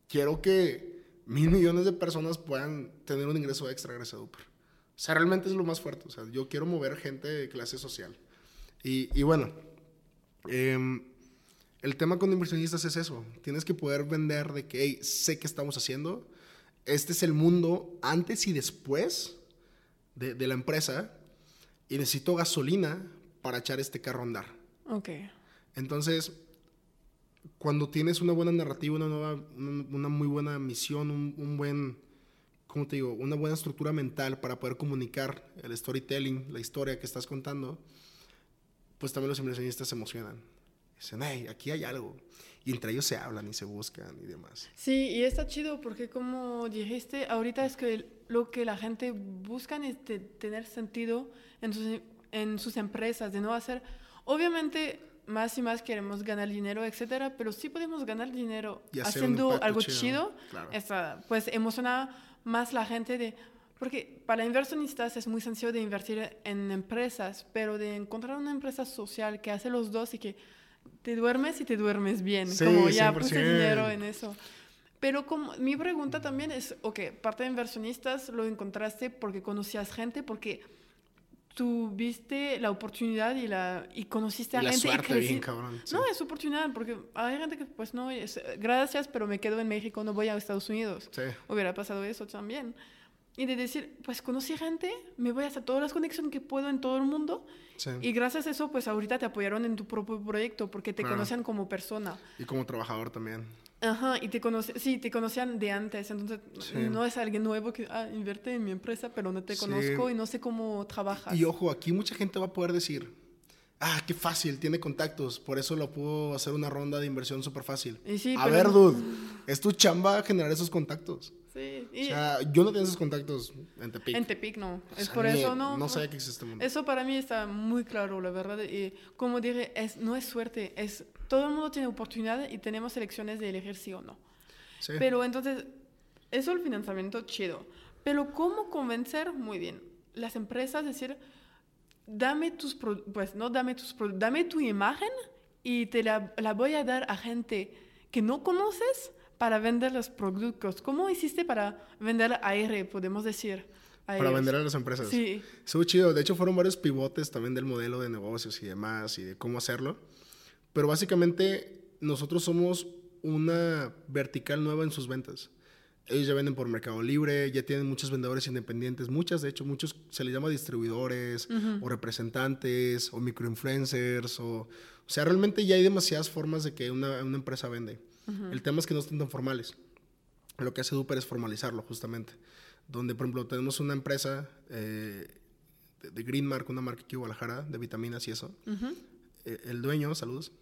quiero que mil millones de personas puedan tener un ingreso extra gracias a Uber. O sea, realmente es lo más fuerte. O sea, yo quiero mover gente de clase social. Y, y bueno, em, el tema con inversionistas es eso. Tienes que poder vender de que, hey, sé que estamos haciendo. Este es el mundo antes y después de, de la empresa. Y necesito gasolina para echar este carro a andar. Ok. Entonces, cuando tienes una buena narrativa, una, nueva, una, una muy buena misión, un, un buen, ¿cómo te digo? Una buena estructura mental para poder comunicar el storytelling, la historia que estás contando, pues también los inversionistas se emocionan. Dicen, hey, aquí hay algo. Y entre ellos se hablan y se buscan y demás. Sí, y está chido porque como dijiste, ahorita es que lo que la gente busca es de tener sentido en sus, en sus empresas, de no hacer... Obviamente más y más queremos ganar dinero, etcétera, pero sí podemos ganar dinero haciendo algo chido, chido, claro. esa, pues emociona más la gente de... Porque para inversionistas es muy sencillo de invertir en empresas, pero de encontrar una empresa social que hace los dos y que te duermes y te duermes bien, Sí, como ya puse 100%. dinero en eso. Pero como, mi pregunta también es, ok, parte de inversionistas lo encontraste porque conocías gente, porque tuviste la oportunidad y, la, y conociste a la gente suerte y bien, cabrón, sí. No, es oportunidad, porque hay gente que pues no, es, gracias, pero me quedo en México, no voy a Estados Unidos. Sí. Hubiera pasado eso también. Y de decir, pues conocí gente, me voy a hacer todas las conexiones que puedo en todo el mundo. Sí. Y gracias a eso, pues ahorita te apoyaron en tu propio proyecto, porque te Claro. conocen como persona. Y como trabajador también. Ajá, y te conoce, sí, te conocían de antes, entonces Sí. no es alguien nuevo que ah, invierte en mi empresa, pero no te Sí. conozco y no sé cómo trabajas. Y ojo, aquí mucha gente va a poder decir, ah, qué fácil, tiene contactos, por eso lo pudo hacer una ronda de inversión súper fácil. Sí, a pero ver, dude, es tu chamba generar esos contactos. Sí, O y sea, yo no tengo esos contactos en Tepic. en Tepic no, O es sea, por ni- eso no. No sabía que existía este mundo. Eso para mí está muy claro, la verdad. Y como dije, es, no es suerte, es todo el mundo tiene oportunidad y tenemos elecciones de elegir sí o no. Sí. Pero entonces, eso el financiamiento chido. Pero ¿cómo convencer? Muy bien. Las empresas decir, dame tus, pro- pues no dame tus, pro- dame tu imagen y te la, la voy a dar a gente que no conoces para vender los productos. ¿Cómo hiciste para vender aire, podemos decir? Para vender a las empresas. Sí. Estuvo chido. De hecho, fueron varios pivotes también del modelo de negocios y demás y de cómo hacerlo. Pero básicamente, nosotros somos una vertical nueva en sus ventas. Ellos ya venden por Mercado Libre, ya tienen muchos vendedores independientes, muchas, de hecho, muchos se les llama distribuidores o representantes o microinfluencers. O, o sea, realmente ya hay demasiadas formas de que una, una empresa vende. El tema es que no estén tan formales. Lo que hace Duper es formalizarlo, justamente. Donde, por ejemplo, tenemos una empresa eh, de, de Greenmark, una marca aquí en Guadalajara, de vitaminas y eso. Ujú. Eh, el dueño, saludos,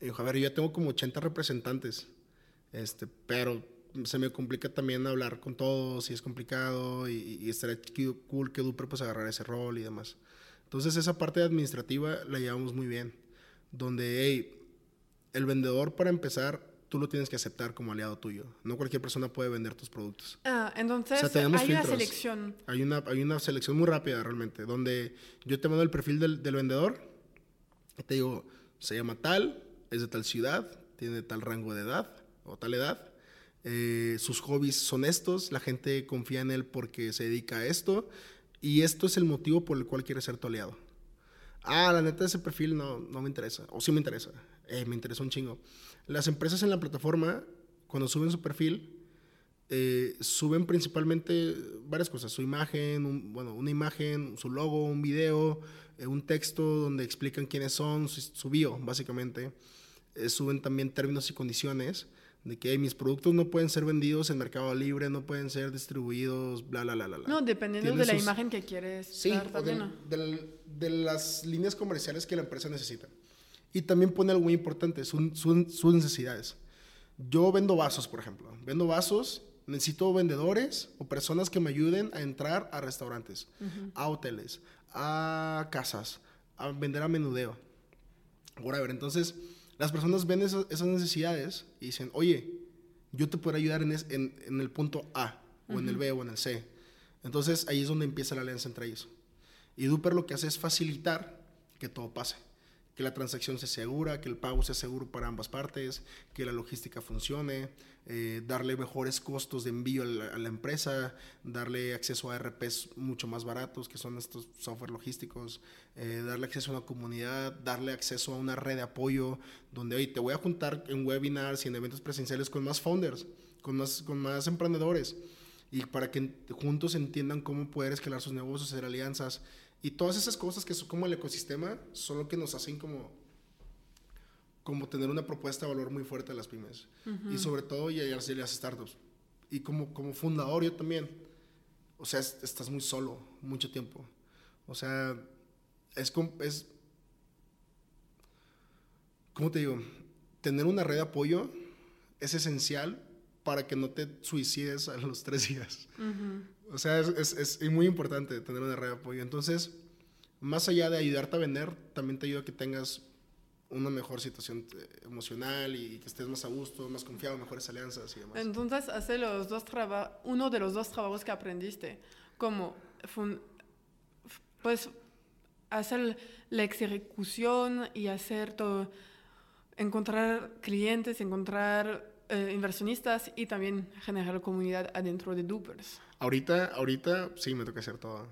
dijo, a ver, yo ya tengo como 80 representantes, este, pero se me complica también hablar con todos y es complicado y, y estaría cool que Duper pues agarrar ese rol y demás. Entonces esa parte administrativa la llevamos muy bien, donde, hey, el vendedor para empezar, tú lo tienes que aceptar como aliado tuyo. No cualquier persona puede vender tus productos. Ah, entonces O sea, hay una filtros. selección. Hay una, hay una selección muy rápida realmente, donde yo te mando el perfil del, del vendedor, y te digo, se llama tal, es de tal ciudad, tiene tal rango de edad o tal edad, eh, sus hobbies son estos, la gente confía en él porque se dedica a esto, y esto es el motivo por el cual quiere ser tu aliado. Ah, la neta, ese perfil no, no me interesa, o sí me interesa, eh, me interesa un chingo. Las empresas en la plataforma, cuando suben su perfil, eh, suben principalmente varias cosas, su imagen, un- bueno, una imagen, su logo, un video, eh, un texto donde explican quiénes son, su, su bio, básicamente. Eh, suben también términos y condiciones de que "Hey, mis productos no pueden ser vendidos en Mercado Libre, no pueden ser distribuidos, bla, bla, bla, bla. No, dependiendo de la sus- imagen que quieres Sí, dar también. ¿no? del- de las líneas comerciales que la empresa necesita. Y también pone algo muy importante, su- su- sus necesidades. Yo vendo vasos, por ejemplo. Vendo vasos, necesito vendedores o personas que me ayuden a entrar a restaurantes, a hoteles, a casas, a vender a menudeo. Whatever. Entonces, las personas ven esas, esas necesidades y dicen, oye, yo te puedo ayudar en, es- en- en el punto A, o en el B, o en el C. Entonces, ahí es donde empieza la alianza entre ellos. Y Duper lo que hace es facilitar que todo pase. Que la transacción sea segura, que el pago sea seguro para ambas partes, que la logística funcione, eh, darle mejores costos de envío a la, empresa, darle acceso a RPs mucho más baratos, que son estos software logísticos, eh, darle acceso a una comunidad, darle acceso a una red de apoyo, donde hoy te voy a juntar en webinars y en eventos presenciales con más founders, con más, con más emprendedores y para que juntos entiendan cómo poder escalar sus negocios, hacer alianzas y todas esas cosas que son como el ecosistema, son lo que nos hacen como, como tener una propuesta de valor muy fuerte a las pymes y sobre todo y a las, startups. Y como, como fundador yo también, o sea, es- estás muy solo mucho tiempo. O sea, es, es ¿cómo te digo? Tener una red de apoyo es esencial para que no te suicides a los tres días. O sea, es, es, es muy importante tener una red de apoyo. Entonces, más allá de ayudarte a vender, también te ayuda a que tengas una mejor situación eh, emocional y que estés más a gusto, más confiado, mejores alianzas y demás. Entonces, hace los dos traba- uno de los dos trabajos que aprendiste, como pues hacer la ejecución y hacer todo, encontrar clientes, encontrar eh, inversionistas y también generar comunidad adentro de Dupers. Ahorita, ahorita sí me toca hacer todo.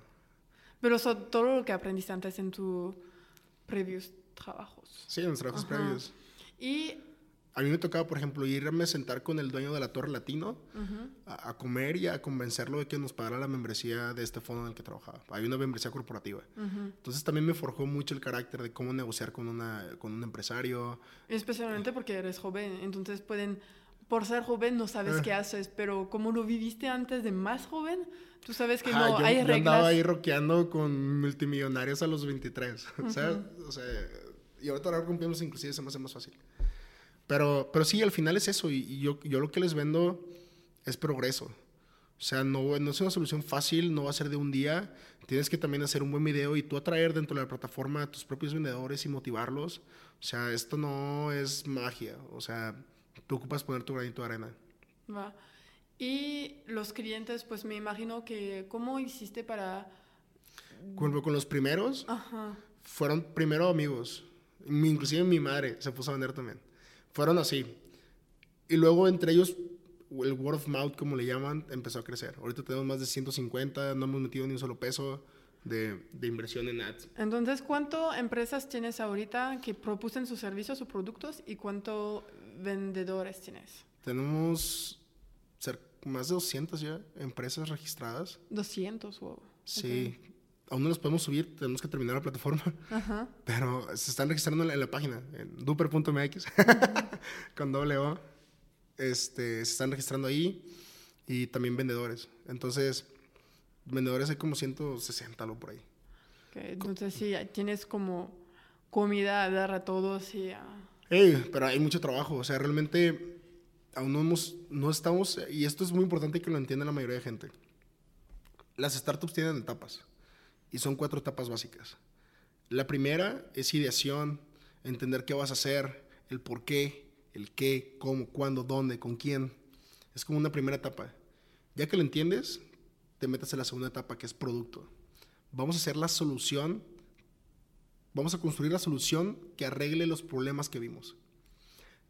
Pero eso, todo lo que aprendiste antes en tus previos trabajos. Sí, en los trabajos Ajá. previos. Y A mí me tocaba, por ejemplo, irme a sentar con el dueño de la Torre Latino ujú, a, a comer y a convencerlo de que nos pagara la membresía de este fondo en el que trabajaba. Hay una membresía corporativa. ujú. Entonces también me forjó mucho el carácter de cómo negociar con, una, con un empresario. Especialmente porque eres joven, entonces pueden, por ser joven no sabes Ah. qué haces, pero como lo viviste antes de más joven, tú sabes que Ajá, no yo, hay yo reglas. andaba ahí rockeando con multimillonarios a los 23. ¿sabes? O sea, y ahorita ahora cumplimos inclusive se me hace más fácil. Pero, pero sí, al final es eso. Y, y yo, yo lo que les vendo es progreso. O sea, no, no es una solución fácil, no va a ser de un día. Tienes que también hacer un buen video y tú atraer dentro de la plataforma a tus propios vendedores y motivarlos. O sea, esto no es magia. O sea, tú ocupas poner tu granito de arena. Va. Y los clientes, pues me imagino que, ¿cómo hiciste para...? Con, con los primeros, Ajá. fueron primero amigos. Mi- Inclusive mi madre se puso a vender también. Fueron así. Y luego entre ellos, el word of mouth, como le llaman, empezó a crecer. Ahorita tenemos más de 150, no hemos metido ni un solo peso de, de inversión en ads. Entonces, ¿cuánto empresas tienes ahorita que propusen sus servicios o productos y cuánto vendedores tienes? Tenemos más de 200 ya empresas registradas. 200, wow. Sí. Aún no los podemos subir, tenemos que terminar la plataforma. Ajá. Pero se están registrando en la, en la página, en duper.mx, con doble O. Este, se están registrando ahí y también vendedores. Entonces, vendedores hay como 160 lo por ahí. Ok, Entonces, sí, tienes como comida a dar a todos y a... Ey, pero hay mucho trabajo. O sea, realmente aún no, hemos, no estamos, y esto es muy importante que lo entienda la mayoría de gente. Las startups tienen etapas y son cuatro etapas básicas. La primera es ideación, entender qué vas a hacer, el por qué, el qué, cómo, cuándo, dónde, con quién. Es como una primera etapa. Ya que lo entiendes, te metes en la segunda etapa que es producto. Vamos a hacer la solución vamos a construir la solución que arregle los problemas que vimos.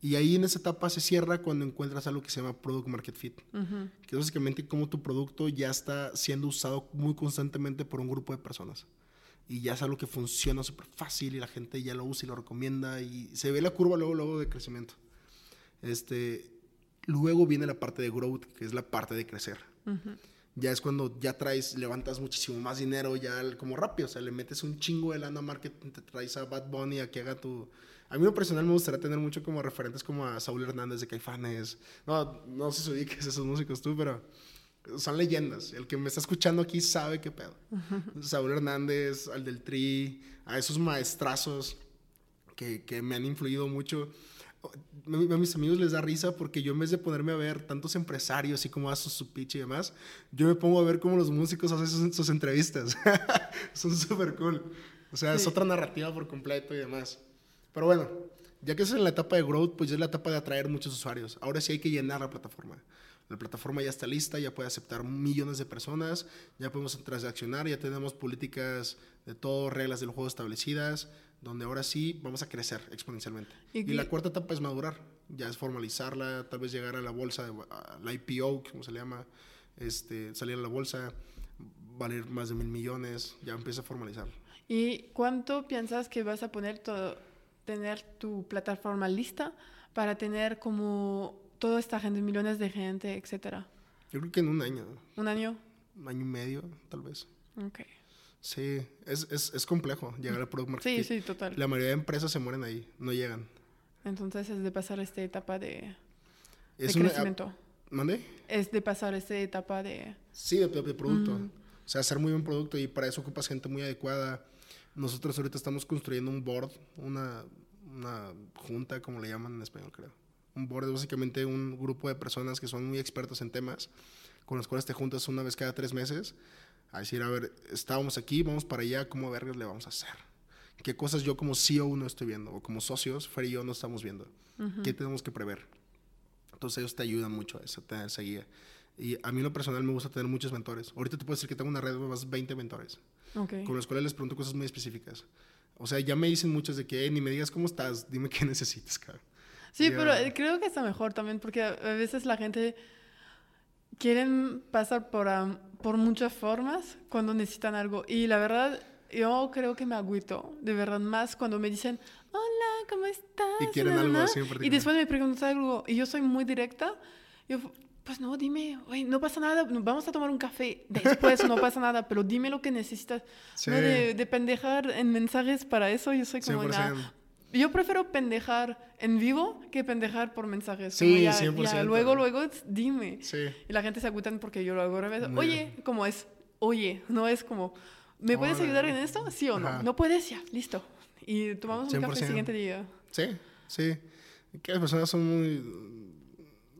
Y ahí en esa etapa se cierra cuando encuentras algo que se llama Product Market Fit, que es básicamente como tu producto ya está siendo usado muy constantemente por un grupo de personas. Y ya es algo que funciona súper fácil y la gente ya lo usa y lo recomienda y se ve la curva luego, luego de crecimiento. Este, luego viene la parte de growth, que es la parte de crecer. Ya es cuando ya traes, levantas muchísimo más dinero, ya como rápido, o sea, le metes un chingo de lana a marketing, te traes a Bad Bunny a que haga tu... A mí lo personal me gustaría tener mucho como referentes como a Saúl Hernández de Caifanes. No, no sé si ubiques esos músicos tú, pero son leyendas. El que me está escuchando aquí sabe qué pedo. Saúl Hernández, al del Tri, a esos maestrazos que, que me han influido mucho. A mis amigos les da risa porque yo en vez de ponerme a ver tantos empresarios así como hacen su pitch y demás, yo me pongo a ver cómo los músicos hacen sus, sus entrevistas. Son súper cool. O sea, es otra narrativa por completo y demás. Pero bueno, ya que es en la etapa de growth, pues ya es la etapa de atraer muchos usuarios. Ahora sí hay que llenar la plataforma. La plataforma ya está lista, ya puede aceptar millones de personas, ya podemos transaccionar, ya tenemos políticas de todo, reglas del juego establecidas, donde ahora sí vamos a crecer exponencialmente. Y la cuarta etapa es madurar, ya es formalizarla, tal vez llegar a la bolsa, de- a la IPO, como se le llama, este, salir a la bolsa, valer más de mil millones, ya empieza a formalizar. ¿Y cuánto piensas que vas a poner todo, tener tu plataforma lista para tener como toda esta gente, millones de gente, etcétera? Yo creo que en un año, ¿Un año? un año y medio, tal vez. Ok. Sí, es, es, es complejo llegar al product market Sí, sí, total. La mayoría de empresas se mueren ahí, no llegan. Entonces es de pasar esta etapa de, de Es una, crecimiento. ¿Mande? Es de pasar esta etapa de... Sí, de, de producto. Mm. O sea, hacer muy buen producto y para eso ocupas gente muy adecuada. Nosotros ahorita estamos construyendo un board, una, una junta, como le llaman en español, creo. Un board es básicamente un grupo de personas que son muy expertos en temas, con los cuales te juntas una vez cada tres meses a decir, a ver, estábamos aquí, vamos para allá, ¿cómo vergas le vamos a hacer? ¿Qué cosas yo como CEO no estoy viendo? O como socios, Fer y yo no estamos viendo. ¿Qué tenemos que prever? Entonces ellos te ayudan mucho a eso, tener esa guía. Y a mí en lo personal me gusta tener muchos mentores. Ahorita te puedo decir que tengo una red de más de 20 mentores. Con los cuales les pregunto cosas muy específicas. O sea, ya me dicen muchos de que, ni me digas cómo estás, dime qué necesitas, cabrón. Sí, pero eh, creo que está mejor también porque a veces la gente quieren pasar por, por muchas formas cuando necesitan algo. Y la verdad, yo creo que me agüito, de verdad, más cuando me dicen, hola, ¿cómo estás? Y quieren algo así Y después me preguntan algo y yo soy muy directa. Yo, pues no, dime, no pasa nada, vamos a tomar un café, después no pasa nada, pero dime lo que necesitas. No de, pendejar en mensajes para eso, yo soy como, yo prefiero pendejar en vivo que pendejar por mensajes. Sí, ya, 100%. luego, luego, dime. Sí. Y la gente se acutan porque yo lo hago revés. Oye, ¿cómo es? Oye, no es como, ¿me puedes ayudar en esto? ¿Sí o no? No puedes, ya, listo. Y tomamos un café el siguiente día. Sí, sí. Que las personas son muy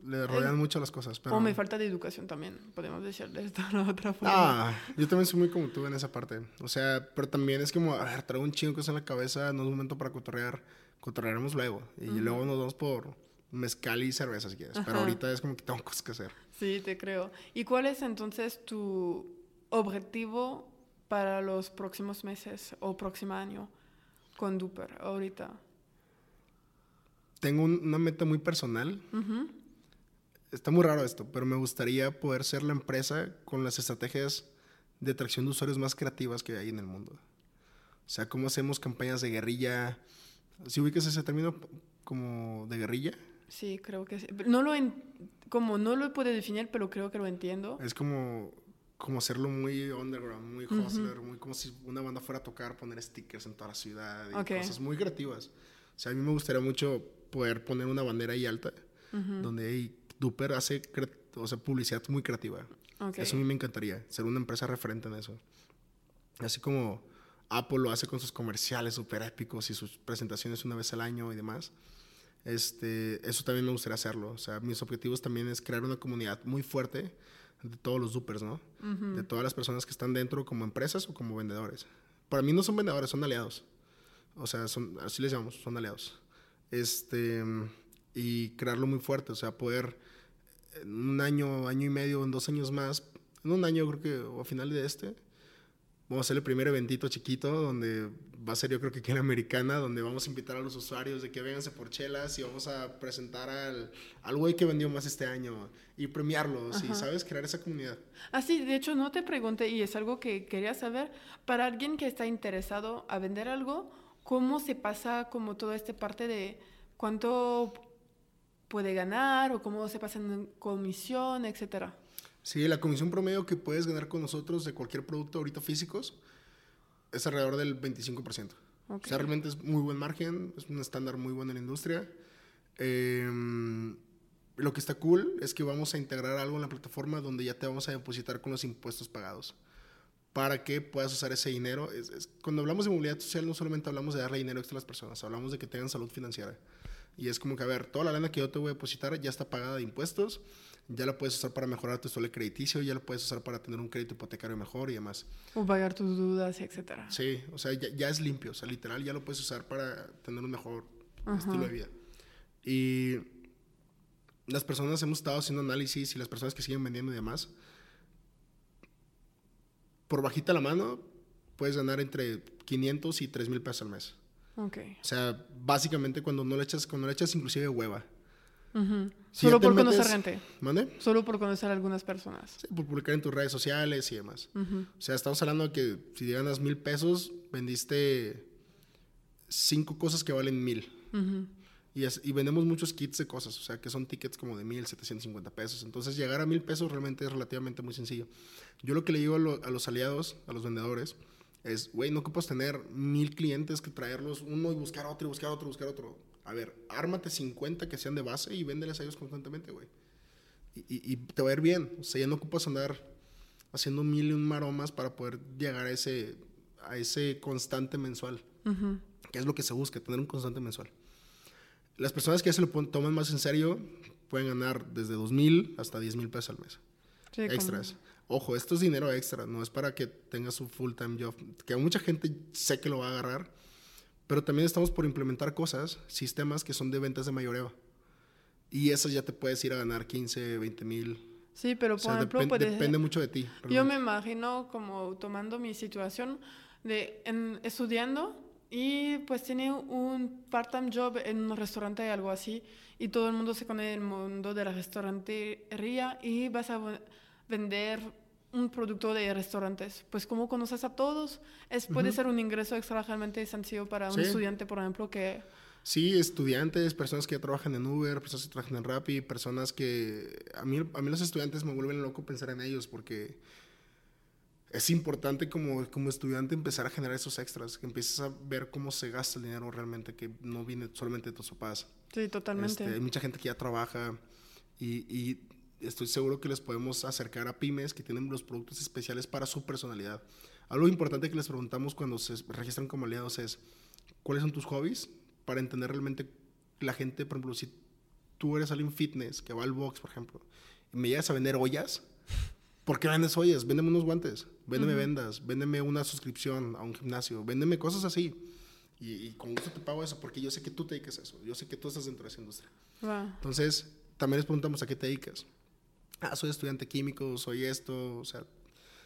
le rodean mucho las cosas. Pero... O me falta de educación también, podemos decirle de esta otra forma. Ah, yo también soy muy como tú en esa parte. O sea, pero también es como, a ver, traigo un chingo en la cabeza, no es momento para cotorrear, cotorrearemos luego. Y luego nos vamos por mezcal y cerveza si quieres. Pero ahorita es como que tengo cosas que hacer. Sí, te creo. ¿Y cuál es entonces tu objetivo para los próximos meses o próximo año con Duper ahorita? Tengo una meta muy personal está muy raro esto, pero me gustaría poder ser la empresa con las estrategias de atracción de usuarios más creativas que hay en el mundo. O sea, cómo hacemos campañas de guerrilla. ¿Si ubicas ese término como de guerrilla? Sí, creo que sí. No lo, como no lo puedo definir, pero creo que lo entiendo. Es como, como hacerlo muy underground, muy hustler, muy como si una banda fuera a tocar, poner stickers en toda la ciudad y cosas muy creativas. O sea, a mí me gustaría mucho poder poner una bandera ahí alta, donde hay Duper hace o sea, publicidad muy creativa. Eso a mí me encantaría, ser una empresa referente en eso. Así como Apple lo hace con sus comerciales súper épicos y sus presentaciones una vez al año y demás. Este, eso también me gustaría hacerlo. O sea, mis objetivos también es crear una comunidad muy fuerte de todos los dupers, ¿no? De todas las personas que están dentro como empresas o como vendedores. Para mí no son vendedores, son aliados. O sea, son, así les llamamos, son aliados. Este, y crearlo muy fuerte, o sea, poder en un año, año y medio, en dos años más, en un año creo que, o a final de este, vamos a hacer el primer eventito chiquito donde va a ser yo creo que aquí en Americana, donde vamos a invitar a los usuarios de que vénganse por chelas y vamos a presentar al, al güey que vendió más este año y premiarlos y, ¿sabes? Crear esa comunidad. Ah, sí, de hecho no te pregunté y es algo que quería saber, para alguien que está interesado a vender algo, ¿cómo se pasa como toda esta parte de cuánto puede ganar o cómo se pasa en comisión, etcétera. Sí, la comisión promedio que puedes ganar con nosotros de cualquier producto ahorita físicos es alrededor del 25%. O sea, realmente es muy buen margen, es un estándar muy bueno en la industria. Em, lo que está cool es que vamos a integrar algo en la plataforma donde ya te vamos a depositar con los impuestos pagados para que puedas usar ese dinero. cuando hablamos de movilidad social no solamente hablamos de darle dinero extra a las personas, hablamos de que tengan salud financiera. Y es como que, a ver, toda la lana que yo te voy a depositar ya está pagada de impuestos, ya la puedes usar para mejorar tu estilo crediticio, ya la puedes usar para tener un crédito hipotecario mejor y demás. O pagar tus dudas, etcétera. Sí, o sea, ya, es limpio, o sea, literal ya lo puedes usar para tener un mejor estilo de vida. Y las personas hemos estado haciendo análisis y las personas que siguen vendiendo y demás, por bajita la mano, puedes ganar entre 500 y 3 mil pesos al mes. Okay. O sea, básicamente cuando no le echas, cuando le echas inclusive hueva. Solo por conocer gente. ¿Mande? Solo por conocer a algunas personas. Sí, por publicar en tus redes sociales y demás. O sea, estamos hablando de que si ganas mil pesos, vendiste cinco cosas que valen mil. y, y, vendemos muchos kits de cosas, o sea, que son tickets como de mil, setecientos cincuenta pesos. Entonces, llegar a mil pesos realmente es relativamente muy sencillo. Yo lo que le digo a, a los aliados, a los vendedores, es, güey, no ocupas tener mil clientes que traerlos uno y buscar otro y buscar otro, buscar otro. A ver, ármate 50 que sean de base y véndeles a ellos constantemente, güey. Y, y, te va a ir bien. O sea, ya no ocupas andar haciendo mil y un maromas para poder llegar a ese, a ese constante mensual. Que es lo que se busca, tener un constante mensual. Las personas que ya se lo toman más en serio pueden ganar desde dos mil hasta diez mil pesos al mes. extras. Ojo, esto es dinero extra, no es para que tengas un full-time job, que mucha gente sé que lo va a agarrar, Pero también estamos por implementar cosas, sistemas que son de ventas de mayoreo. Y esas ya te puedes ir a ganar 15, 20 mil. Sí, pero por ejemplo, depende mucho de ti. Yo me imagino como tomando mi situación de estudiando y pues tiene un part-time job en un restaurante o algo así y todo el mundo se conoce en el mundo de la restaurantería y vas a vender un producto de restaurantes. Pues como conoces a todos, es, puede ser un ingreso extra realmente sencillo para un estudiante, por ejemplo, que... Sí, estudiantes, personas que trabajan en Uber, personas que trabajan en Rappi, personas que... A mí, a mí los estudiantes me vuelven loco pensar en ellos porque es importante como, como estudiante empezar a generar esos extras, que empieces a ver cómo se gasta el dinero realmente, que no viene solamente de tus papás. Sí, totalmente. Este, hay mucha gente que ya trabaja y, y estoy seguro que les podemos acercar a pymes que tienen los productos especiales para su personalidad. Algo importante que les preguntamos cuando se registran como aliados es, ¿cuáles son tus hobbies? Para entender realmente la gente, por ejemplo, si tú eres alguien fitness que va al box, por ejemplo, y me llegas a vender ollas, ¿por qué vendes ollas? Véndeme unos guantes, véndeme vendas, véndeme una suscripción a un gimnasio, véndeme cosas así. Y, con gusto te pago eso, porque yo sé que tú te dedicas a eso, yo sé que tú estás dentro de esa industria. Entonces, también les preguntamos a qué te dedicas ah, soy estudiante químico, soy esto, o sea,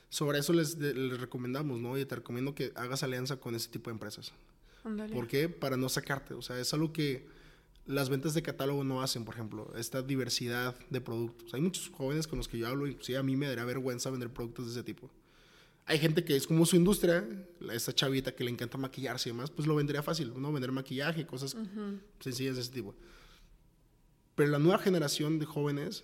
sobre eso les, les recomendamos, ¿no? Y te recomiendo que hagas alianza con ese tipo de empresas. ¿Por qué? Para no sacarte, o sea, es algo que las ventas de catálogo no hacen, por ejemplo, esta diversidad de productos. Hay muchos jóvenes con los que yo hablo y sí, a mí me daría vergüenza vender productos de ese tipo. Hay gente que es como su industria, esta chavita que le encanta maquillarse y demás, pues lo vendría fácil, ¿no? Vender maquillaje, cosas sencillas de ese tipo. Pero la nueva generación de jóvenes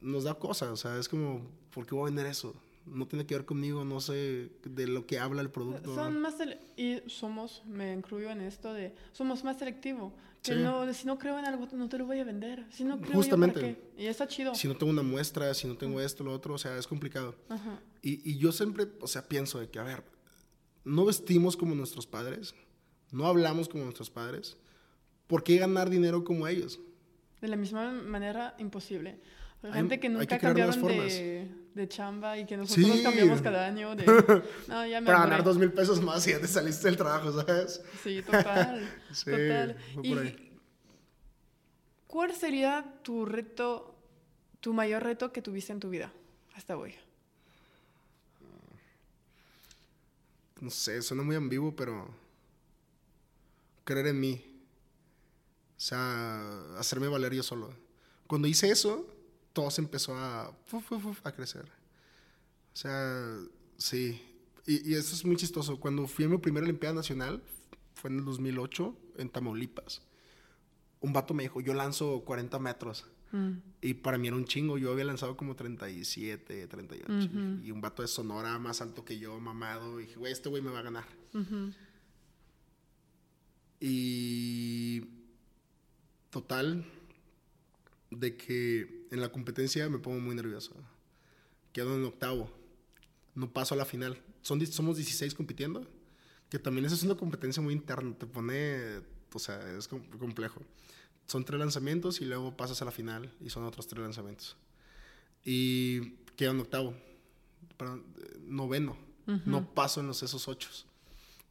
nos da cosas, o sea, es como, ¿por qué voy a vender eso? No tiene que ver conmigo, no sé de lo que habla el producto. Son más y somos, me incluyo en esto de, somos más selectivos. Que no, si no creo en algo, no te lo voy a vender. Si no creo Justamente. Yo, ¿para qué? Y está chido. Si no tengo una muestra, si no tengo esto, lo otro, o sea, es complicado. Y, y yo siempre, o sea, pienso de que, a ver, no vestimos como nuestros padres, no hablamos como nuestros padres, ¿por qué ganar dinero como ellos? De la misma manera, imposible. Gente que nunca cambiaron de, de, chamba y que nosotros nos cambiamos cada año. De, no, ya me Para ganar dos mil pesos más y ya te saliste del trabajo, ¿sabes? Sí, total. sí, total. Y, ¿Cuál sería tu reto, tu mayor reto que tuviste en tu vida hasta hoy? No sé, suena muy ambiguo, pero creer en mí. O sea, hacerme valer yo solo. Cuando hice eso, todo se empezó a, a crecer. O sea, sí. Y, y, eso es muy chistoso. Cuando fui a mi primera Olimpiada Nacional, fue en el 2008, en Tamaulipas. Un vato me dijo, yo lanzo 40 metros. Mm. Y para mí era un chingo. Yo había lanzado como 37, 38. Y un vato de Sonora más alto que yo, mamado. Y dije, güey, este güey me va a ganar. Y total, de que en la competencia me pongo muy nervioso. Quedo en octavo. No paso a la final. Son, somos 16 compitiendo, que también esa es una competencia muy interna. Te pone, o sea, es complejo. Son tres lanzamientos y luego pasas a la final y son otros tres lanzamientos. Y quedo en octavo. noveno. No paso en los esos ocho.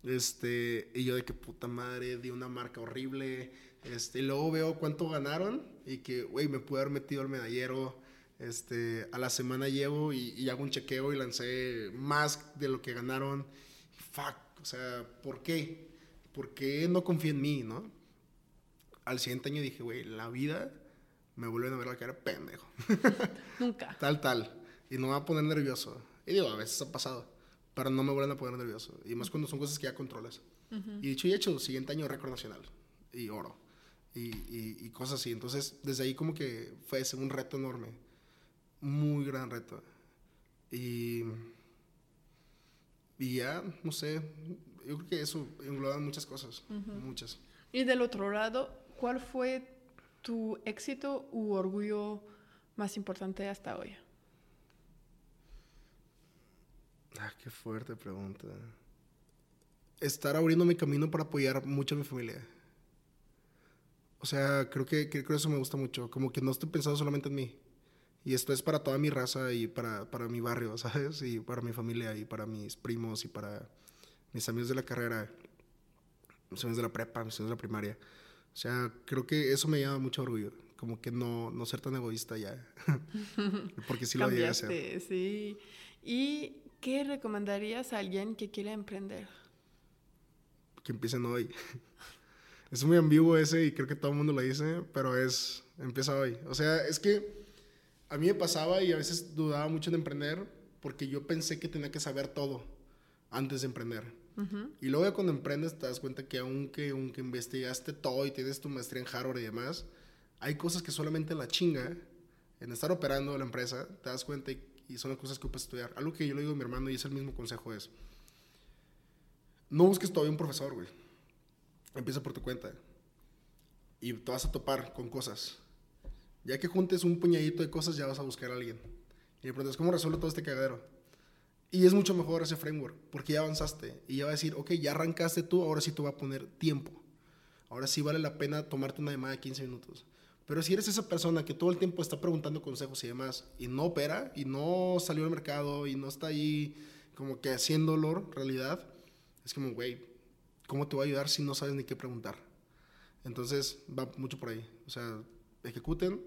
Este, y yo de que puta madre, di una marca horrible este, y luego veo cuánto ganaron y que, güey, me pude haber metido al medallero. Este, a la semana llevo y, hago un chequeo y lancé más de lo que ganaron. Fuck, o sea, ¿por qué? ¿Por qué no confío en mí, no? Al siguiente año dije, güey, la vida me vuelven a ver la cara pendejo. Nunca. tal, tal. Y no me va a poner nervioso. Y digo, a veces ha pasado, pero no me vuelven a poner nervioso. Y más cuando son cosas que ya controlas. Y dicho y hecho, siguiente año récord nacional y oro y, cosas así. Entonces, desde ahí como que fue ese un reto enorme, muy gran reto. Y, y ya, no sé, yo creo que eso engloba muchas cosas, muchas. Y del otro lado, ¿cuál fue tu éxito u orgullo más importante hasta hoy? Ah, qué fuerte pregunta. Estar abriendo mi camino para apoyar mucho a mi familia. O sea, creo que, creo que eso me gusta mucho. Como que no estoy pensando solamente en mí. Y esto es para toda mi raza y para, para mi barrio, ¿sabes? Y para mi familia y para mis primos y para mis amigos de la carrera. mis años de la prepa, mis años de la primaria. O sea, creo que eso me llama mucho orgullo, como que no, no ser tan egoísta ya, porque sí lo llegué a hacer. Sí. ¿Y qué recomendarías a alguien que quiere emprender? Que empiecen hoy. es muy ambiguo ese y creo que todo el mundo lo dice, pero es, empieza hoy. O sea, es que a mí me pasaba y a veces dudaba mucho de emprender porque yo pensé que tenía que saber todo antes de emprender. Y luego cuando emprendes te das cuenta que aunque, aunque investigaste todo y tienes tu maestría en Harvard y demás, hay cosas que solamente en la chinga, en estar operando la empresa, te das cuenta y, son las cosas que puedes estudiar. Algo que yo le digo a mi hermano y es el mismo consejo es, no busques todavía un profesor, güey. Empieza por tu cuenta. Y te vas a topar con cosas. Ya que juntes un puñadito de cosas, ya vas a buscar a alguien. Y le preguntas, ¿cómo resuelvo todo este cagadero? Y es mucho mejor ese framework, porque ya avanzaste. Y ya va a decir, ok, ya arrancaste tú, ahora sí te va a poner tiempo. Ahora sí vale la pena tomarte una llamada de 15 minutos. Pero si eres esa persona que todo el tiempo está preguntando consejos y demás, y no opera, y no salió al mercado, y no está ahí como que haciéndolo realidad, es como, güey, ¿cómo te va a ayudar si no sabes ni qué preguntar? Entonces va mucho por ahí. O sea, ejecuten,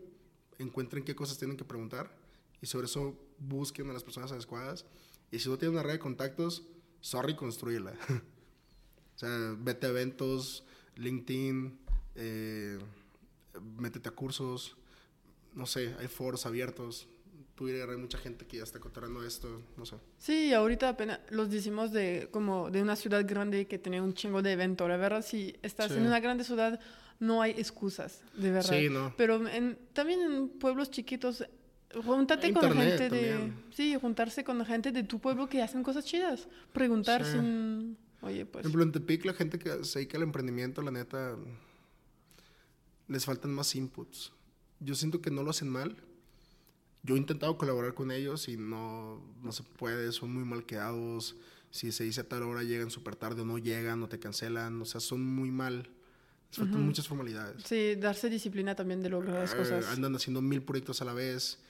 encuentren qué cosas tienen que preguntar y sobre eso busquen a las personas adecuadas. Y si no tienes una red de contactos, sorry, construyela. o sea, vete a eventos, LinkedIn, eh, métete a cursos, no sé, hay foros abiertos. Twitter, hay mucha gente que ya está cotorando esto, no sé. Sí, ahorita apenas los decimos de como de una ciudad grande que tiene un chingo de eventos. La verdad, si estás en una grande ciudad, no hay excusas, de verdad. Sí, no. Pero también en pueblos chiquitos, júntate con gente de... Sí, juntarse con gente de tu pueblo que hacen cosas chidas. Preguntar sin... Oye, pues... Por ejemplo, en Tepic la gente que se dedica al emprendimiento, la neta, les faltan más inputs. Yo siento que no lo hacen mal. Yo he intentado colaborar con ellos y no, no se puede, son muy mal quedados. Si se dice a tal hora llegan súper tarde o no llegan o te cancelan, o sea, son muy mal. Les faltan muchas formalidades. Sí, darse disciplina también de lograr las eh, cosas. Andan haciendo mil proyectos a la vez.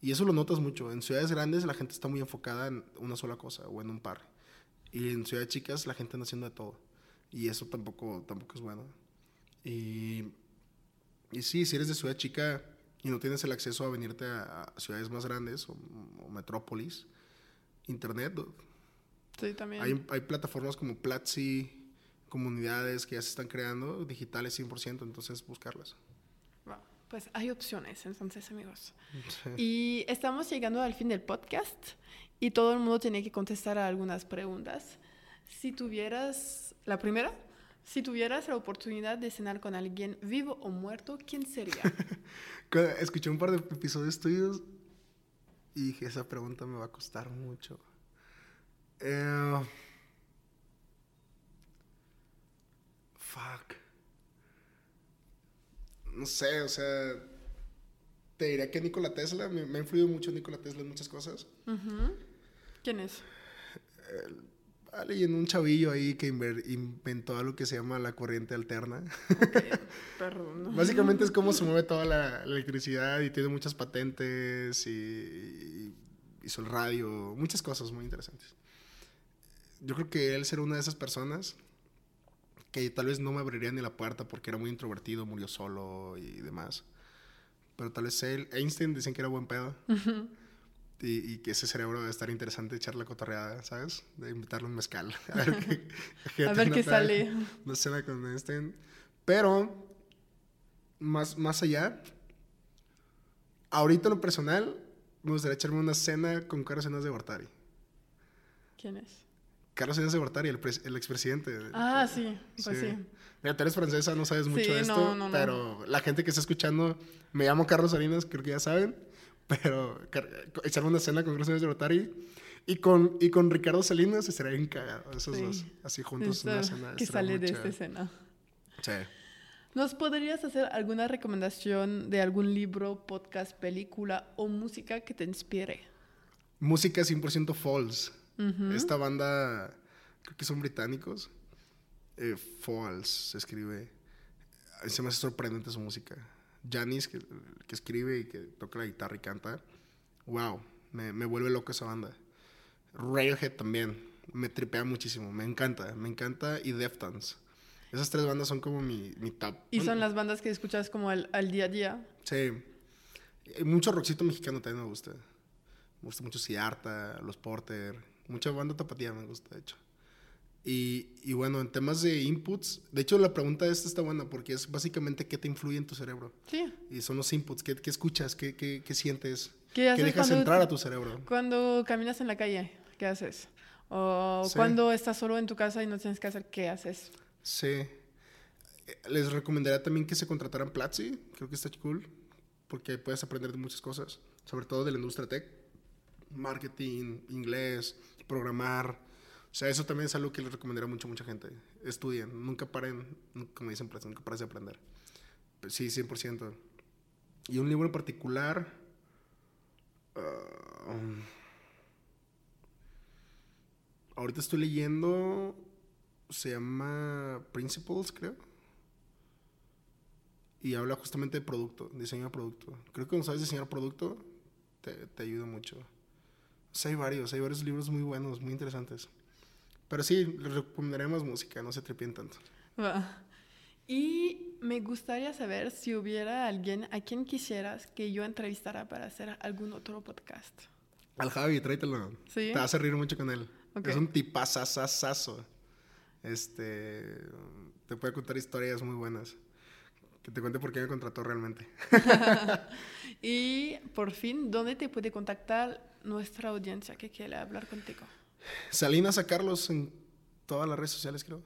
Y eso lo notas mucho. En ciudades grandes la gente está muy enfocada en una sola cosa o en un par. Y en ciudades chicas la gente anda haciendo de todo. Y eso tampoco, tampoco es bueno. Y, y sí, si eres de ciudad chica y no tienes el acceso a venirte a, ciudades más grandes o, metrópolis, internet. Sí, también. Hay, hay plataformas como Platzi, comunidades que ya se están creando, digitales 100%, entonces buscarlas. Pues hay opciones, entonces, amigos. Y estamos llegando al fin del podcast y todo el mundo tiene que contestar a algunas preguntas. Si tuvieras, la primera, si tuvieras la oportunidad de cenar con alguien vivo o muerto, ¿quién sería? Escuché un par de episodios tuyos y dije, esa pregunta me va a costar mucho. Eh, fuck no sé, o sea, te diría que Nikola Tesla, me, ha influido mucho Nikola Tesla en muchas cosas. ¿Quién es? Alguien, un chavillo ahí que inventó algo que se llama la corriente alterna. Perdón. Básicamente es cómo se mueve toda la, electricidad y tiene muchas patentes y, hizo el radio, muchas cosas muy interesantes. Yo creo que él será una de esas personas que tal vez no me abriría ni la puerta porque era muy introvertido, murió solo y demás. Pero tal vez él, Einstein dicen que era buen pedo. Y, que ese cerebro debe estar interesante echar la cotorreada, ¿sabes? De invitarle un mezcal. A ver qué, a ver qué sale. No sé con Einstein. Pero, más, más allá, ahorita en lo personal, me gustaría echarme una cena con Carlos Cenas de Gortari. ¿Quién es? Carlos Salinas de Gortari, el, el expresidente. Ah, sí, pues sí. Mira, tú eres francesa, no sabes mucho de esto, pero la gente que está escuchando, me llamo Carlos Salinas, creo que ya saben, pero echarme una cena con Salinas de Gortari y con, y con Ricardo Salinas estaría bien cagado, esos dos, así juntos, una cena. Que sale de esta escena. Sí. ¿Nos podrías hacer alguna recomendación de algún libro, podcast, película o música que te inspire? Música 100% false. Esta banda, creo que son británicos. Eh, Falls se escribe. Se me hace sorprendente su música. Janis, que, que, escribe y que toca la guitarra y canta. Wow, me, me vuelve loco esa banda. Radiohead también. Me tripea muchísimo. Me encanta, me encanta. Y Deftones. Esas tres bandas son como mi, mi top. ¿Y son las bandas que escuchas como al, al día a día? Sí. Mucho rockcito mexicano también me gusta. Me gusta mucho Siddhartha, Los Porter. Mucha banda tapatía me gusta, de hecho. Y, y bueno, en temas de inputs, de hecho la pregunta esta está buena porque es básicamente qué te influye en tu cerebro. Sí. Y son los inputs, qué, qué escuchas, qué, qué, qué sientes, ¿Qué haces dejas cuando- entrar a tu cerebro. Cuando caminas en la calle, ¿qué haces? O Sí. cuando estás solo en tu casa y no tienes que hacer, ¿qué haces? Sí. Les recomendaría también que se contrataran Platzi, creo que está cool, porque puedes aprender de muchas cosas, sobre todo de la industria tech, marketing, inglés, programar. O sea, eso también es algo que les recomendaría mucho a mucha gente. Estudien, nunca paren, como dicen, nunca pares de aprender. Pues sí, 100%. Y un libro en particular... ah, ahorita estoy leyendo se llama Principles, creo. Y habla justamente de producto, diseño de producto. Creo que cuando sabes diseñar producto, te, te ayuda mucho. O sea, hay varios, hay varios libros muy buenos, muy interesantes. Pero sí, les recomendaré más música, no se trepien tanto. Va. Y me gustaría saber si hubiera alguien a quien quisieras que yo entrevistara para hacer algún otro podcast. Al Javi, tráetelo. ¿Sí? Te vas a reír mucho con él. Ok. Es un tipazazazazo. Este, te puede contar historias muy buenas. Que te cuente por qué me contrató realmente. Y por fin, ¿dónde te puede contactar nuestra audiencia que quiere hablar contigo? Salinas a Carlos en todas las redes sociales, creo.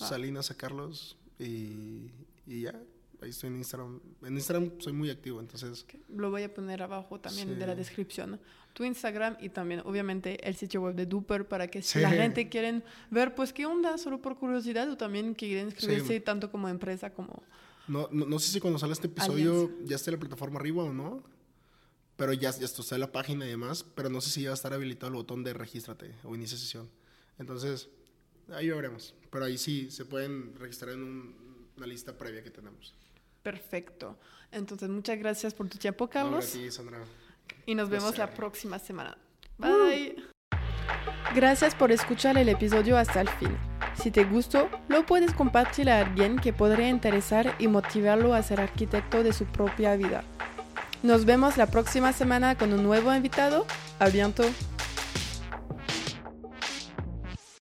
Ah. Salinas a Carlos y, y ya. Ahí estoy en Instagram. En Instagram soy muy activo, entonces. Lo voy a poner abajo también Sí. de la descripción. Tu Instagram y también, obviamente, el sitio web de Duper para que si Sí. la gente quiere ver, pues, qué onda, solo por curiosidad o también quieren inscribirse Sí. tanto como empresa como... No, no, no sé si cuando sale este episodio ya está la plataforma arriba o no. Pero ya, ya está en la página y demás. Pero no sé si ya va a estar habilitado el botón de regístrate o inicia sesión. Entonces, ahí veremos. Pero ahí sí se pueden registrar en un- una lista previa que tenemos. Perfecto. Entonces, muchas gracias por tu tiempo, No, Carlos. a ti, Sandra. y nos vemos la próxima semana. Bye. Gracias por escuchar el episodio hasta el fin. Si te gustó, lo puedes compartir a alguien que podría interesar y motivarlo a ser arquitecto de su propia vida. Nos vemos la próxima semana con un nuevo invitado. A.